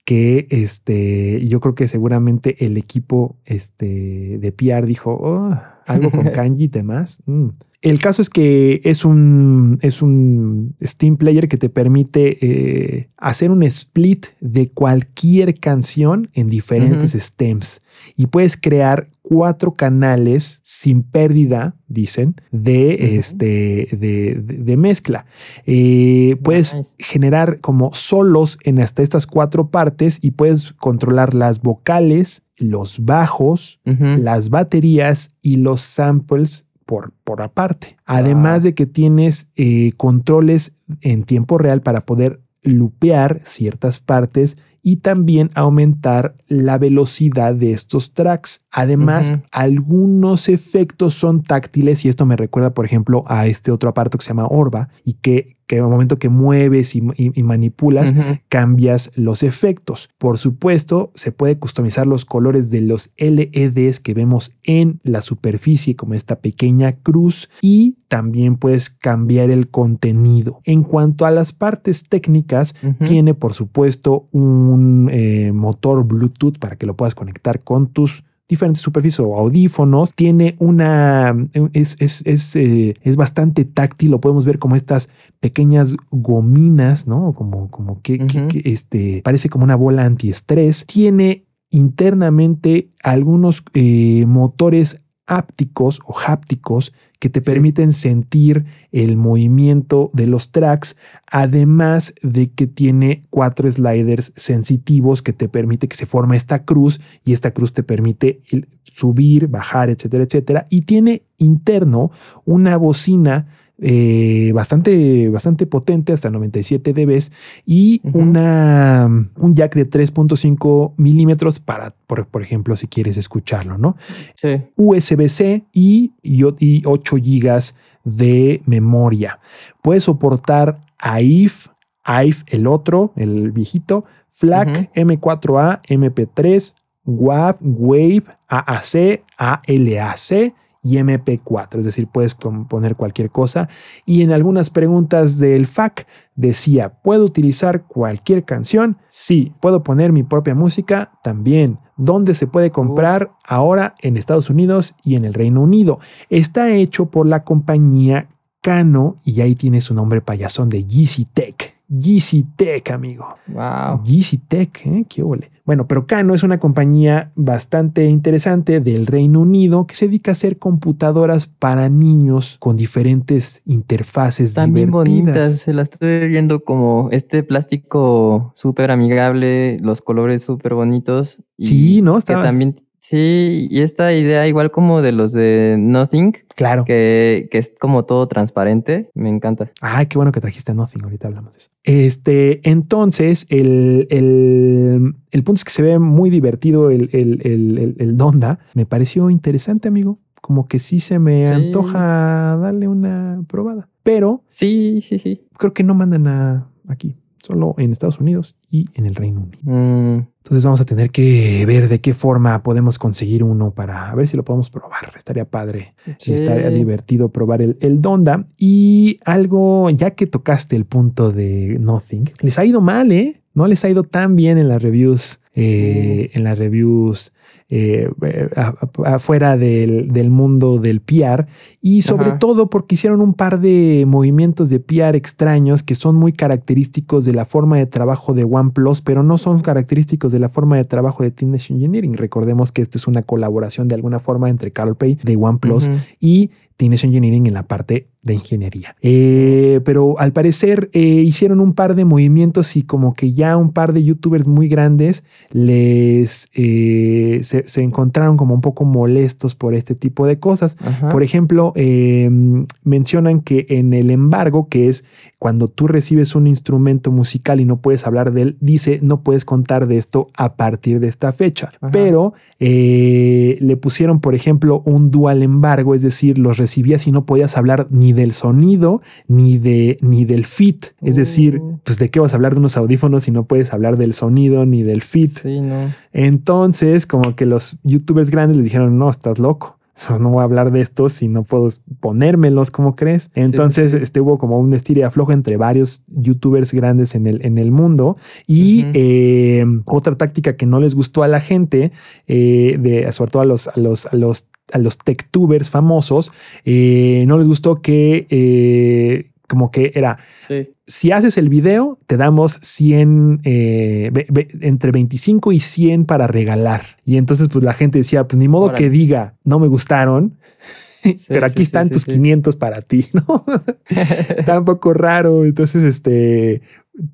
que este, yo creo que seguramente el equipo este, de PR dijo "Oh, algo con *laughs* kanji y demás. Mm. El caso es que es un, es un Steam Player que te permite eh, hacer un split de cualquier canción en diferentes stems y puedes crear cuatro canales sin pérdida, dicen, de, este, de, de- de mezcla. Eh, puedes Nice. generar como solos en hasta estas cuatro partes y puedes controlar las vocales, los bajos, las baterías y los samples por, por aparte. Además de que tienes eh, controles en tiempo real para poder lupear ciertas partes y también aumentar la velocidad de estos tracks. Además, algunos efectos son táctiles y esto me recuerda, por ejemplo, a este otro aparato que se llama Orba y que, que en el momento que mueves y, y- y manipulas, cambias los efectos. Por supuesto, se puede customizar los colores de los LEDs que vemos en la superficie, como esta pequeña cruz, y también puedes cambiar el contenido. En cuanto a las partes técnicas, tiene, por supuesto, un eh, motor Bluetooth para que lo puedas conectar con tus diferentes superficies o audífonos. Tiene una, es, es, es, eh, es bastante táctil, lo podemos ver como estas pequeñas gominas, ¿no? Como, como que, que- que, este, parece como una bola antiestrés. Tiene internamente algunos eh, motores ápticos o hápticos que te Sí. permiten sentir el movimiento de los tracks, además de que tiene cuatro sliders sensitivos que te permite que se forme esta cruz y esta cruz te permite subir, bajar, etcétera, etcétera. Y tiene interno una bocina eh, bastante, bastante potente, hasta 97 dBs, y una, un jack de 3.5 milímetros para, por, por ejemplo, si quieres escucharlo, ¿no? Sí. USB-C y, y 8 GB de memoria. Puede soportar AIF, AIF el otro, el viejito, FLAC, M4A, MP3, WAV, WAVE, AAC, ALAC y MP4, es decir, puedes pon- poner cualquier cosa. Y en algunas preguntas del FAQ decía, ¿puedo utilizar cualquier canción? Sí. ¿Puedo poner mi propia música? También. ¿Dónde se puede comprar? Ahora en Estados Unidos y en el Reino Unido. Está hecho por la compañía Cano y ahí tiene su nombre payasón de GC Tech. GC Tech, amigo. Wow. GC Tech, ¿eh? qué ole. Bueno, pero Cano es una compañía bastante interesante del Reino Unido que se dedica a hacer computadoras para niños con diferentes interfaces Están bien divertidas. bonitas. Se las estuve viendo como este plástico súper amigable, los colores súper bonitos. y Sí, ¿no? Que Estaba- también Sí, y esta idea igual como de los de Nothing, Claro. que, que es como todo transparente, me encanta. Ay, qué bueno que trajiste Nothing. Ahorita hablamos de eso. Este, entonces, el, el, el punto es que se ve muy divertido el, el, el, Donda. Me pareció interesante, amigo. Como que sí se me Sí. antoja darle una probada. Pero Sí, sí, sí. creo que no mandan a aquí, solo en Estados Unidos y en el Reino Unido. Mm, Entonces vamos a tener que ver de qué forma podemos conseguir uno para ver si lo podemos probar. Estaría padre. sí. Estaría divertido probar el, el Donda. Y algo, ya que tocaste el punto de Nothing, les ha ido mal, ¿eh? No les ha ido tan bien en las reviews, eh, en las reviews eh, eh, afuera del, del mundo del PR y sobre Ajá. todo porque hicieron un par de movimientos de PR extraños que son muy característicos de la forma de trabajo de OnePlus, pero no son característicos de la forma de trabajo de Teenage Engineering. Recordemos que esto es una colaboración de alguna forma entre Carl Pay de OnePlus y Teenage Engineering en la parte de ingeniería. Eh, pero al parecer eh, hicieron un par de movimientos y como que ya un par de youtubers muy grandes les eh, se, se encontraron como un poco molestos por este tipo de cosas. Ajá. Por ejemplo, eh, mencionan que en el embargo, que es cuando tú recibes un instrumento musical y no puedes hablar de él, dice no puedes contar de esto a partir de esta fecha. Ajá. Pero le pusieron, por ejemplo, un dual embargo, es decir, los recibías y no podías hablar ni del sonido ni de ni del fit. Es decir, Uh. pues de qué vas a hablar de unos audífonos si no puedes hablar del sonido ni del fit. Sí, no. Entonces, como que los youtubers grandes les dijeron, no, estás loco. No voy a hablar de esto si no puedo ponérmelos, ¿cómo crees? Entonces, sí. este hubo como un estira y aflojo entre varios youtubers grandes en el, en el mundo. Y eh, otra táctica que no les gustó a la gente, eh, de, sobre todo a los, a los, a los, a los techtubers famosos, eh, no les gustó que eh, como que era Sí. si haces el video, te damos 100, eh, ve- ve- entre 25 y 100 para regalar. Y entonces, pues la gente decía, pues ni modo que diga, no me gustaron, *laughs* pero aquí sí, están tus sí. 500 para ti, ¿no? *laughs* Está un poco raro. Entonces, este,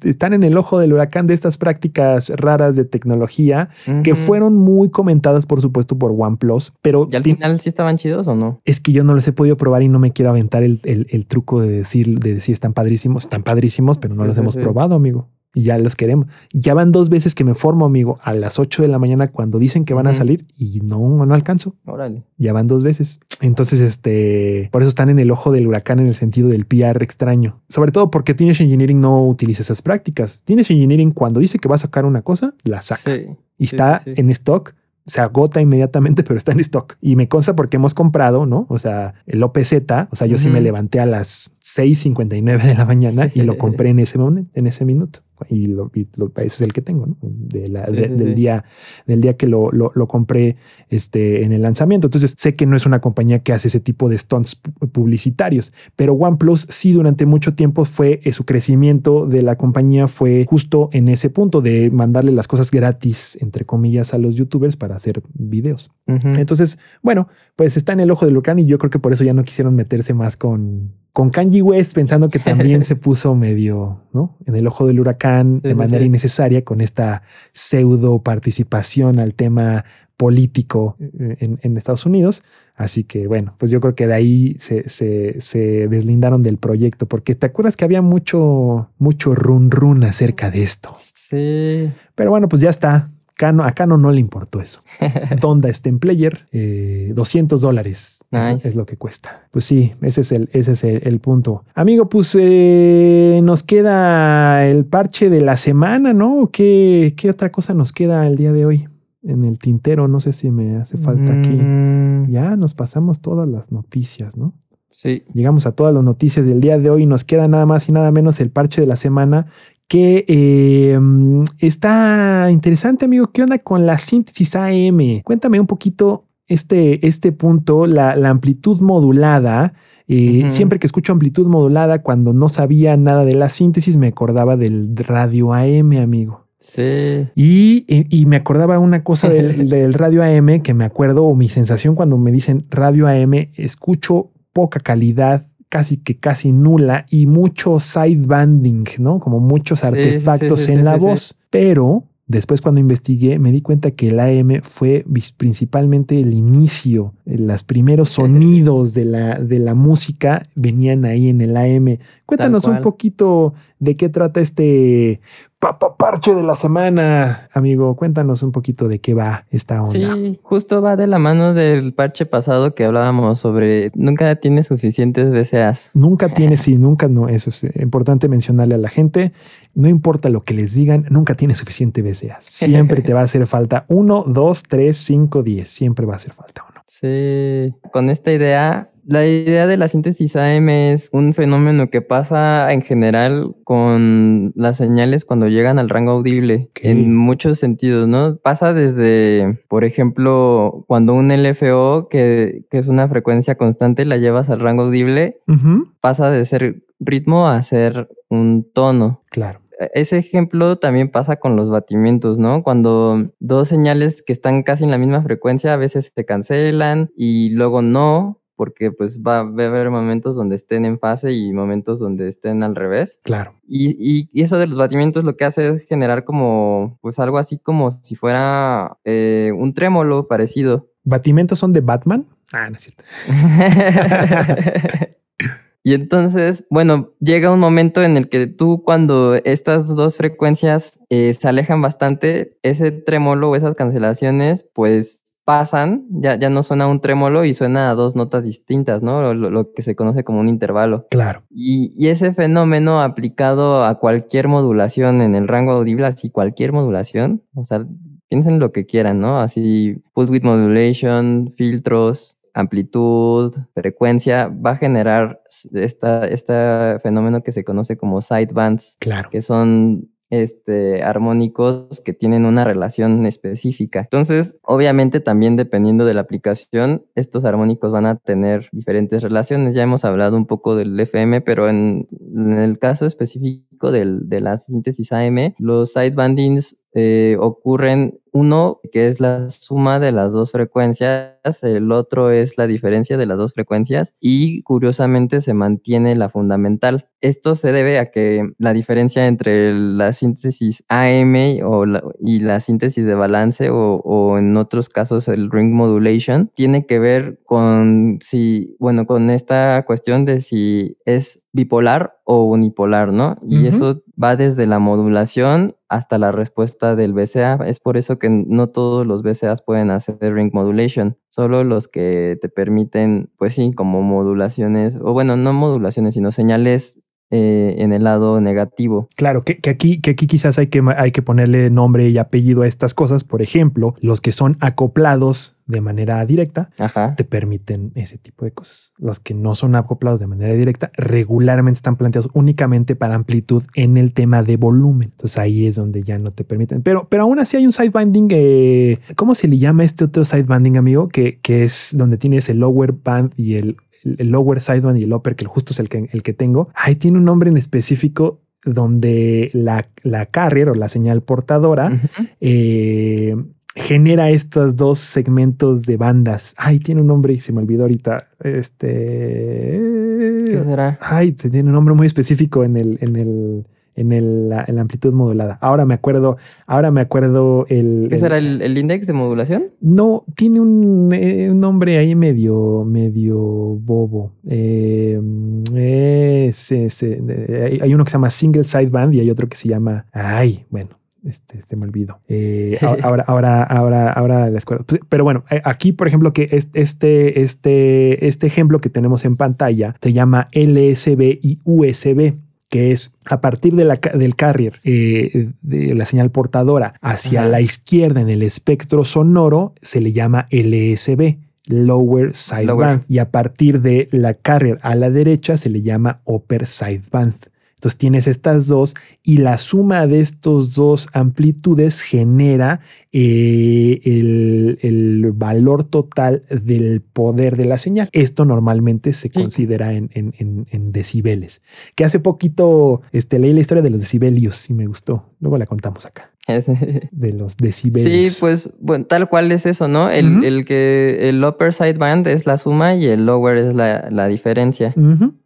están en el ojo del huracán de estas prácticas raras de tecnología que fueron muy comentadas, por supuesto, por OnePlus, pero ¿Y al final sí estaban chidos o no? es que yo no los he podido probar y no me quiero aventar el, el- el truco de decir, de decir están padrísimos, están padrísimos, pero no Sí, los sí, hemos sí. probado, amigo. Y ya los queremos. Ya van dos veces que me formo, amigo, a las 8 de la mañana cuando dicen que van a salir y no, no alcanzo. Órale. Ya van dos veces. Entonces, este, por eso están en el ojo del huracán en el sentido del PR extraño. Sobre todo porque Teenage Engineering no utiliza esas prácticas. Teenage Engineering cuando dice que va a sacar una cosa, la saca Sí. y Sí, está sí, en stock. Se agota inmediatamente, *laughs* pero está en stock. Y me consta porque hemos comprado, ¿no? O sea, el OPZ, o sea, yo sí me levanté a las 6.59 de la mañana y lo compré en ese momento, en ese minuto. Y, lo, y lo- ese es el que tengo, ¿no? De la- Sí, de- sí, del sí. día, del día que lo, lo- compré este, en el lanzamiento. Entonces sé que no es una compañía que hace ese tipo de stunts pu- publicitarios, pero OnePlus sí durante mucho tiempo fue eh, su crecimiento de la compañía fue justo en ese punto de mandarle las cosas gratis, entre comillas, a los youtubers para hacer videos. Entonces, bueno, pues está en el ojo del huracán y yo creo que por eso ya no quisieron meterse más con, con Kanye West, pensando que también *laughs* se puso medio ¿no? en el ojo del huracán Sí, de manera sí. innecesaria con esta pseudo participación al tema político eh, en, en Estados Unidos. Así que bueno, pues yo creo que de ahí se, se, se deslindaron del proyecto, porque te acuerdas que había mucho, mucho run run acerca de esto. Sí. Pero bueno, pues ya está. Cano, a Cano no le importó eso. *laughs* Donda está en player, eh, 200 dólares es- Nice. es, lo que cuesta. Pues sí, ese es el, ese es el, el punto. Amigo, pues eh, nos queda el parche de la semana, ¿no? ¿Qué, ¿Qué otra cosa nos queda el día de hoy? En el tintero, no sé si me hace falta aquí. Mm, Ya nos pasamos todas las noticias, ¿no? Sí. Llegamos a todas las noticias del día de hoy y nos queda nada más y nada menos el parche de la semana que eh, está interesante, amigo. ¿Qué onda con la síntesis AM? Cuéntame un poquito este, este punto, la, la amplitud modulada. Eh. Siempre que escucho amplitud modulada, cuando no sabía nada de la síntesis, me acordaba del radio AM, amigo. Sí. Y, y- y me acordaba una cosa del, *laughs* del radio AM que me acuerdo, o mi sensación cuando me dicen radio AM, escucho poca calidad, casi que casi nula, y mucho sidebanding, ¿no? Como muchos Sí, sí, sí, artefactos sí, en la voz. Pero Después cuando investigué me di cuenta que el AM fue principalmente el inicio, eh, los primeros sonidos de la, de la música venían ahí en el AM. Cuéntanos un poquito de qué trata este parche de la semana, amigo. Cuéntanos un poquito de qué va esta onda. Sí, justo va de la mano del parche pasado que hablábamos sobre nunca tiene suficientes BCAs. Nunca *laughs* tiene, sí, nunca no. Eso es importante mencionarle a la gente. No importa lo que les digan, nunca tiene suficiente BCAs. Siempre te *laughs* va a hacer falta uno, dos, tres, cinco, diez. Siempre va a hacer falta uno. Sí, con esta idea la idea de la síntesis AM es un fenómeno que pasa en general con las señales cuando llegan al rango audible en muchos sentidos, ¿no? Pasa desde, por ejemplo, cuando un LFO, que, es una frecuencia constante, la llevas al rango audible, pasa de ser ritmo a ser un tono. Claro e, ese ejemplo también pasa con los batimientos, ¿no? Cuando dos señales que están casi en la misma frecuencia a veces se cancelan y luego no, porque pues va, a haber momentos donde estén en fase y momentos donde estén al revés. Claro. Y, eso de los batimientos lo que hace es generar como, pues algo así como si fuera eh, un trémolo parecido. ¿Batimientos son de Batman? Ah, no es cierto. *laughs* *laughs* Y entonces, bueno, llega un momento en el que tú cuando estas dos frecuencias eh, se alejan bastante, ese trémolo o esas cancelaciones pues pasan, ya, ya no suena un trémolo y suena a dos notas distintas, ¿no? Lo, que se conoce como un intervalo. Claro. Y, y, ese fenómeno aplicado a cualquier modulación en el rango audible, así cualquier modulación, o sea, piensen lo que quieran, ¿no? Así, pulse width modulation, filtros, amplitud, frecuencia, va a generar esta, este fenómeno que se conoce como sidebands, claro. que son este, armónicos que tienen una relación específica. Entonces, obviamente también dependiendo de la aplicación, estos armónicos van a tener diferentes relaciones. Ya hemos hablado un poco del FM, pero en, el caso específico de la síntesis AM, los sidebandings eh, ocurren uno que es la suma de las dos frecuencias, el otro es la diferencia de las dos frecuencias y curiosamente se mantiene la fundamental. Esto se debe a que la diferencia entre la síntesis AM o y la síntesis de balance o, o, en otros casos el ring modulation tiene que ver con si, bueno, con esta cuestión de si es bipolar o unipolar, ¿no? Y eso va desde la modulación hasta la respuesta del BCA. Es por eso que no todos los BCAs pueden hacer ring modulation, solo los que te permiten, pues sí, como modulaciones, o bueno, no modulaciones, sino señales eh, en el lado negativo. Claro, que, aquí, que aquí quizás hay que, hay que ponerle nombre y apellido a estas cosas. Por ejemplo, los que son acoplados de manera directa te permiten ese tipo de cosas. Los que no son acoplados de manera directa regularmente están planteados únicamente para amplitud en el tema de volumen. Entonces ahí es donde ya no te permiten. Pero, pero aún así hay un sidebanding. Eh, ¿Cómo se le llama este otro sidebanding, amigo? Que, que es donde tienes el lower band y el el lower sideband y el upper, que justo es el que, el que tengo, ahí tiene un nombre en específico donde la, la carrier o la señal portadora eh, genera estos dos segmentos de bandas. Ay, tiene un nombre y se me olvidó ahorita. Este. ¿Qué será? Ay, tiene un nombre muy específico en el, en el en, el, la, amplitud modulada. Ahora me acuerdo, ahora me acuerdo el... ¿Qué será el, el index de modulación? No, tiene un, eh, nombre ahí medio, medio bobo. Eh, hay uno que se llama Single Sideband y hay otro que se llama... Ay, bueno, este, se me olvido. Eh, *laughs* ahora, ahora, ahora, ahora la escuela. Pero bueno, aquí, por ejemplo, que este, este, este ejemplo que tenemos en pantalla se llama LSB y USB que es a partir de la, del carrier eh, de la señal portadora hacia la izquierda en el espectro sonoro, se le llama LSB, Lower Sideband, y a partir de la carrier a la derecha se le llama Upper Sideband. Entonces tienes estas dos y la suma de estos dos amplitudes genera eh, el, el valor total del poder de la señal. Esto normalmente se Sí. considera en, en- en- en decibeles. Que hace poquito este, leí la historia de los decibelios y me gustó. Luego la contamos acá. *laughs* De los decibelios. Sí, pues bueno, tal cual es eso, ¿no? El, el que el upper sideband es la suma y el lower es la, la diferencia.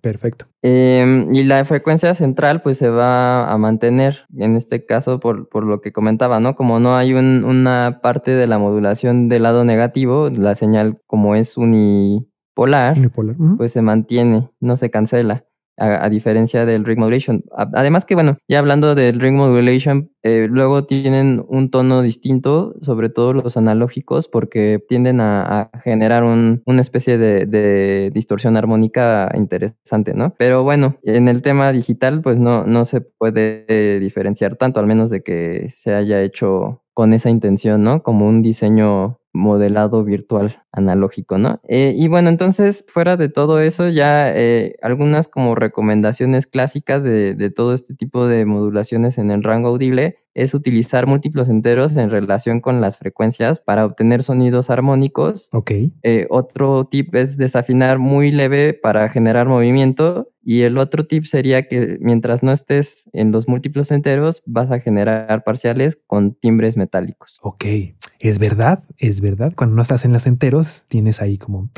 Perfecto. Em, y la frecuencia central pues se va a mantener, en este caso por, por lo que comentaba, ¿no? Como no hay un- una parte de la modulación del lado negativo, la señal como es unipolar, pues se mantiene, no se cancela. A, a diferencia del ring modulation. Además que, bueno, ya hablando del ring modulation, eh, luego tienen un tono distinto, sobre todo los analógicos, porque tienden a, a generar un- una especie de, de distorsión armónica interesante, ¿no? Pero bueno, en el tema digital, pues no, no se puede diferenciar tanto, al menos de que se haya hecho con esa intención, ¿no? Como un diseño modelado virtual analógico, ¿no? Eh, y bueno, entonces, fuera de todo eso, ya eh, algunas como recomendaciones clásicas de, de todo este tipo de modulaciones en el rango audible es utilizar múltiplos enteros en relación con las frecuencias para obtener sonidos armónicos Ok. eh, otro tip es desafinar muy leve para generar movimiento. Y el otro tip sería que mientras no estés en los múltiplos enteros, vas a generar parciales con timbres metálicos. Ok. Es verdad, es verdad. Cuando no estás en las enteros, tienes ahí como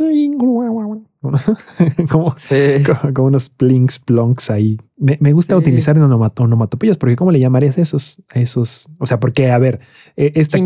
como, *laughs* Sí. como, como unos plings, plonks ahí. Me, me gusta Sí. utilizar en onomat- onomatopeyas porque ¿cómo le llamarías a esos? a esos? O sea, porque, a ver, eh, esta,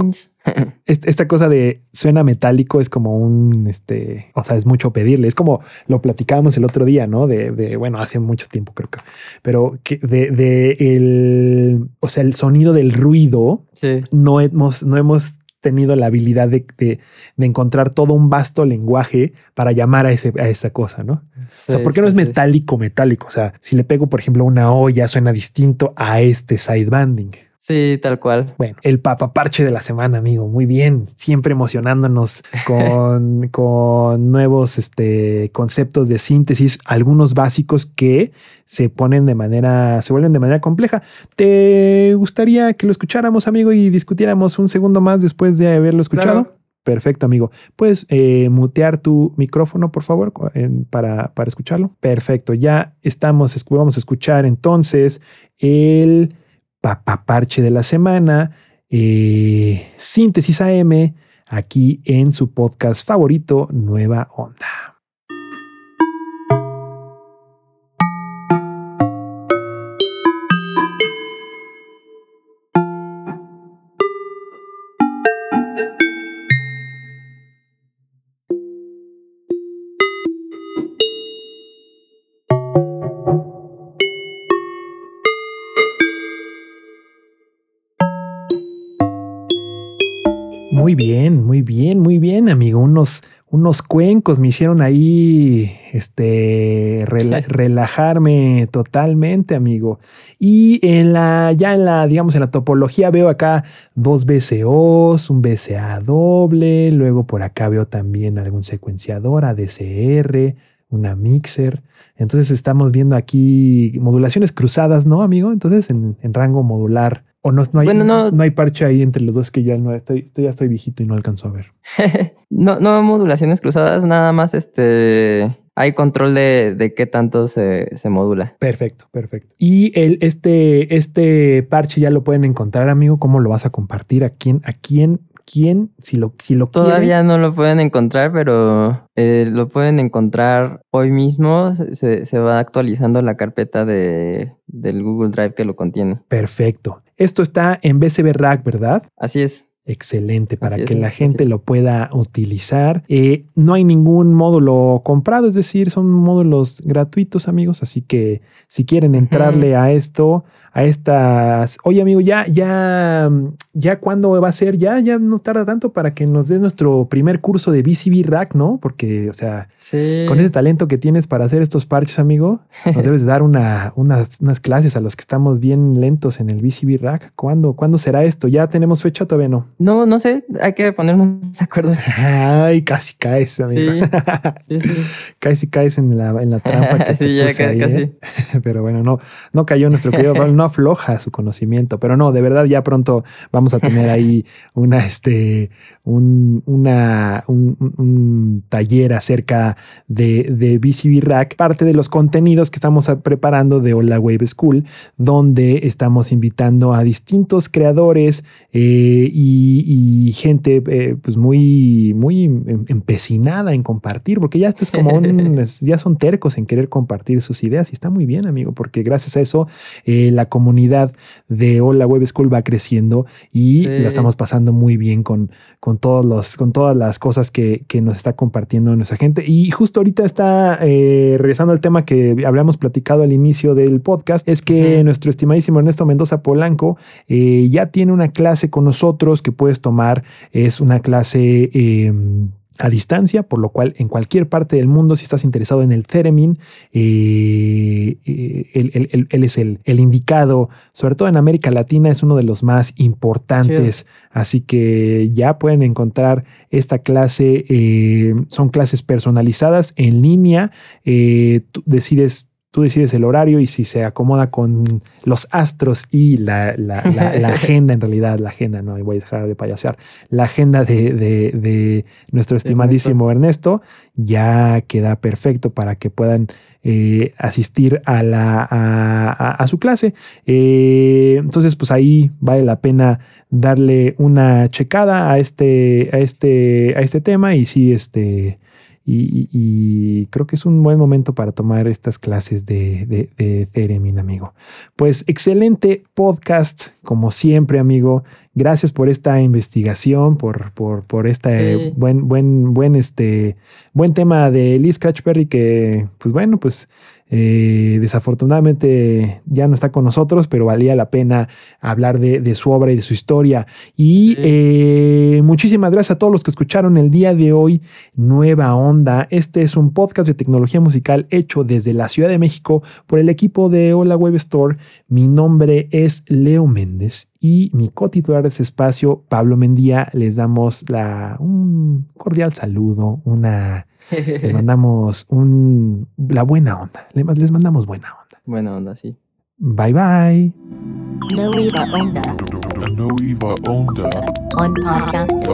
*laughs* esta cosa de suena metálico es como un, este, o sea, es mucho pedirle. Es como lo platicábamos el otro día, ¿no? De, de, bueno, hace mucho tiempo creo que, pero que de, de el, o sea, el sonido del ruido Sí. no hemos, no hemos tenido la habilidad de, de- de encontrar todo un vasto lenguaje para llamar a, ese, a esa cosa, ¿no? o sea, ¿por qué no es metálico, metálico? O sea, si le pego, por ejemplo, una olla, suena distinto a este sidebanding. Sí, tal cual. Bueno, el papaparche de la semana, amigo. Muy bien. Siempre emocionándonos *laughs* con, con nuevos este, conceptos de síntesis, algunos básicos que se ponen de manera, se vuelven de manera compleja. ¿Te gustaría que lo escucháramos, amigo, y discutiéramos un segundo más después de haberlo escuchado? Claro. Perfecto, amigo. ¿Puedes eh, mutear tu micrófono, por favor, en- para, para escucharlo? Perfecto. Ya estamos, vamos a escuchar entonces el papaparche de la semana, eh, Síntesis AM, aquí en su podcast favorito, Nueva Onda. Muy bien, muy bien, muy bien, amigo. Unos, unos cuencos me hicieron ahí este rela- *laughs* relajarme totalmente, amigo. Y en la, ya en la, digamos, en la topología veo acá dos BCOs, un BCA doble, luego por acá veo también algún secuenciador, ADCR, una mixer. Entonces estamos viendo aquí modulaciones cruzadas, ¿no, amigo? Entonces en, en rango modular. O no, no hay, Bueno, no- no hay parche ahí entre los dos que ya no estoy, estoy- ya estoy viejito y no alcanzo a ver. *laughs* no, no modulaciones cruzadas, nada más este. Hay control de, de qué tanto se, se modula. Perfecto, perfecto. Y el, este, este parche ya lo pueden encontrar, amigo. ¿Cómo lo vas a compartir? ¿A quién? ¿A quién? ¿Quién? Si lo, si lo. Todavía no lo pueden encontrar, pero eh, lo pueden encontrar hoy mismo. Se- Se, va actualizando la carpeta de, del Google Drive que lo contiene. Perfecto. Esto está en BCB Rack, ¿verdad? Así es. Excelente para Así es, que la gente lo pueda utilizar. Eh, no hay ningún módulo comprado, es decir, son módulos gratuitos, amigos. Así que si quieren entrarle a esto, a estas, oye, amigo, ya, ya, ya cuándo va a ser, ya, ya no tarda tanto para que nos des nuestro primer curso de BCB Rack, ¿no? Porque, o sea, Sí. con ese talento que tienes para hacer estos parches, amigo, nos debes dar una, unas, unas clases a los que estamos bien lentos en el BCB Rack. ¿Cuándo, ¿Cuándo será esto? ¿Ya tenemos fecha? Todavía no. No, no sé, hay que ponernos de acuerdo. *laughs* Ay, casi caes, amigo. Sí, *laughs* sí, sí. casi caes en la, en la trampa que *laughs* Sí, te ya puse ahí, casi. ¿eh? Pero bueno, no, no cayó nuestro querido Pablo. no afloja su conocimiento, pero no, de verdad ya pronto vamos a tener ahí *laughs* una, este, un, una, un, un taller acerca de, de BCB Rack, parte de los contenidos que estamos preparando de Hola Wave School, donde estamos invitando a distintos creadores eh, y, y, gente eh, pues muy, muy em, empecinada en compartir, porque ya esto es como un, *laughs* ya son tercos en querer compartir sus ideas y está muy bien, amigo, porque gracias a eso eh, la comunidad de Hola Web School va creciendo y la estamos pasando muy bien con, con, todos los, con todas las cosas que, que nos está compartiendo nuestra gente. Y justo ahorita está eh, regresando al tema que habíamos platicado al inicio del podcast, es que nuestro estimadísimo Ernesto Mendoza Polanco eh, ya tiene una clase con nosotros que puedes tomar. Es una clase em, a distancia, por lo cual en cualquier parte del mundo, si estás interesado en el Theremin, eh, eh, él, es el, indicado, sobre todo en América Latina, es uno de los más importantes. Así que ya pueden encontrar esta clase, eh, son clases personalizadas en línea, tú decides tú decides el horario y si se acomoda con los astros y la, la, la, *laughs* agenda, en realidad, la agenda, no voy a dejar de payasear, la agenda de, de, nuestro estimadísimo Ernesto. ya queda perfecto para que puedan eh, asistir a, la, a, su clase. Eh, entonces, pues ahí vale la pena darle una checada a este, a este, a este tema y sí, este y, creo que es un buen momento para tomar estas clases de, de, de amigo. Pues excelente podcast, como siempre, amigo. Gracias por esta investigación, por, por, por este buen, buen, buen, este, buen tema de Liz Catchberry que, pues bueno, pues eh, desafortunadamente ya no está con nosotros, pero valía la pena hablar de, su obra y de su historia. Y eh, muchísimas gracias a todos los que escucharon el día de hoy Nueva Onda. Este es un podcast de tecnología musical hecho desde la Ciudad de México por el equipo de Hola Web Store. Mi nombre es Leo Méndez y mi cotitular de ese espacio, Pablo Mendía. Les damos la, un cordial saludo, una les *laughs* mandamos un, la buena onda. Les mandamos buena onda. Buena onda, sí. Bye bye. No iba onda. No iba onda. On podcast.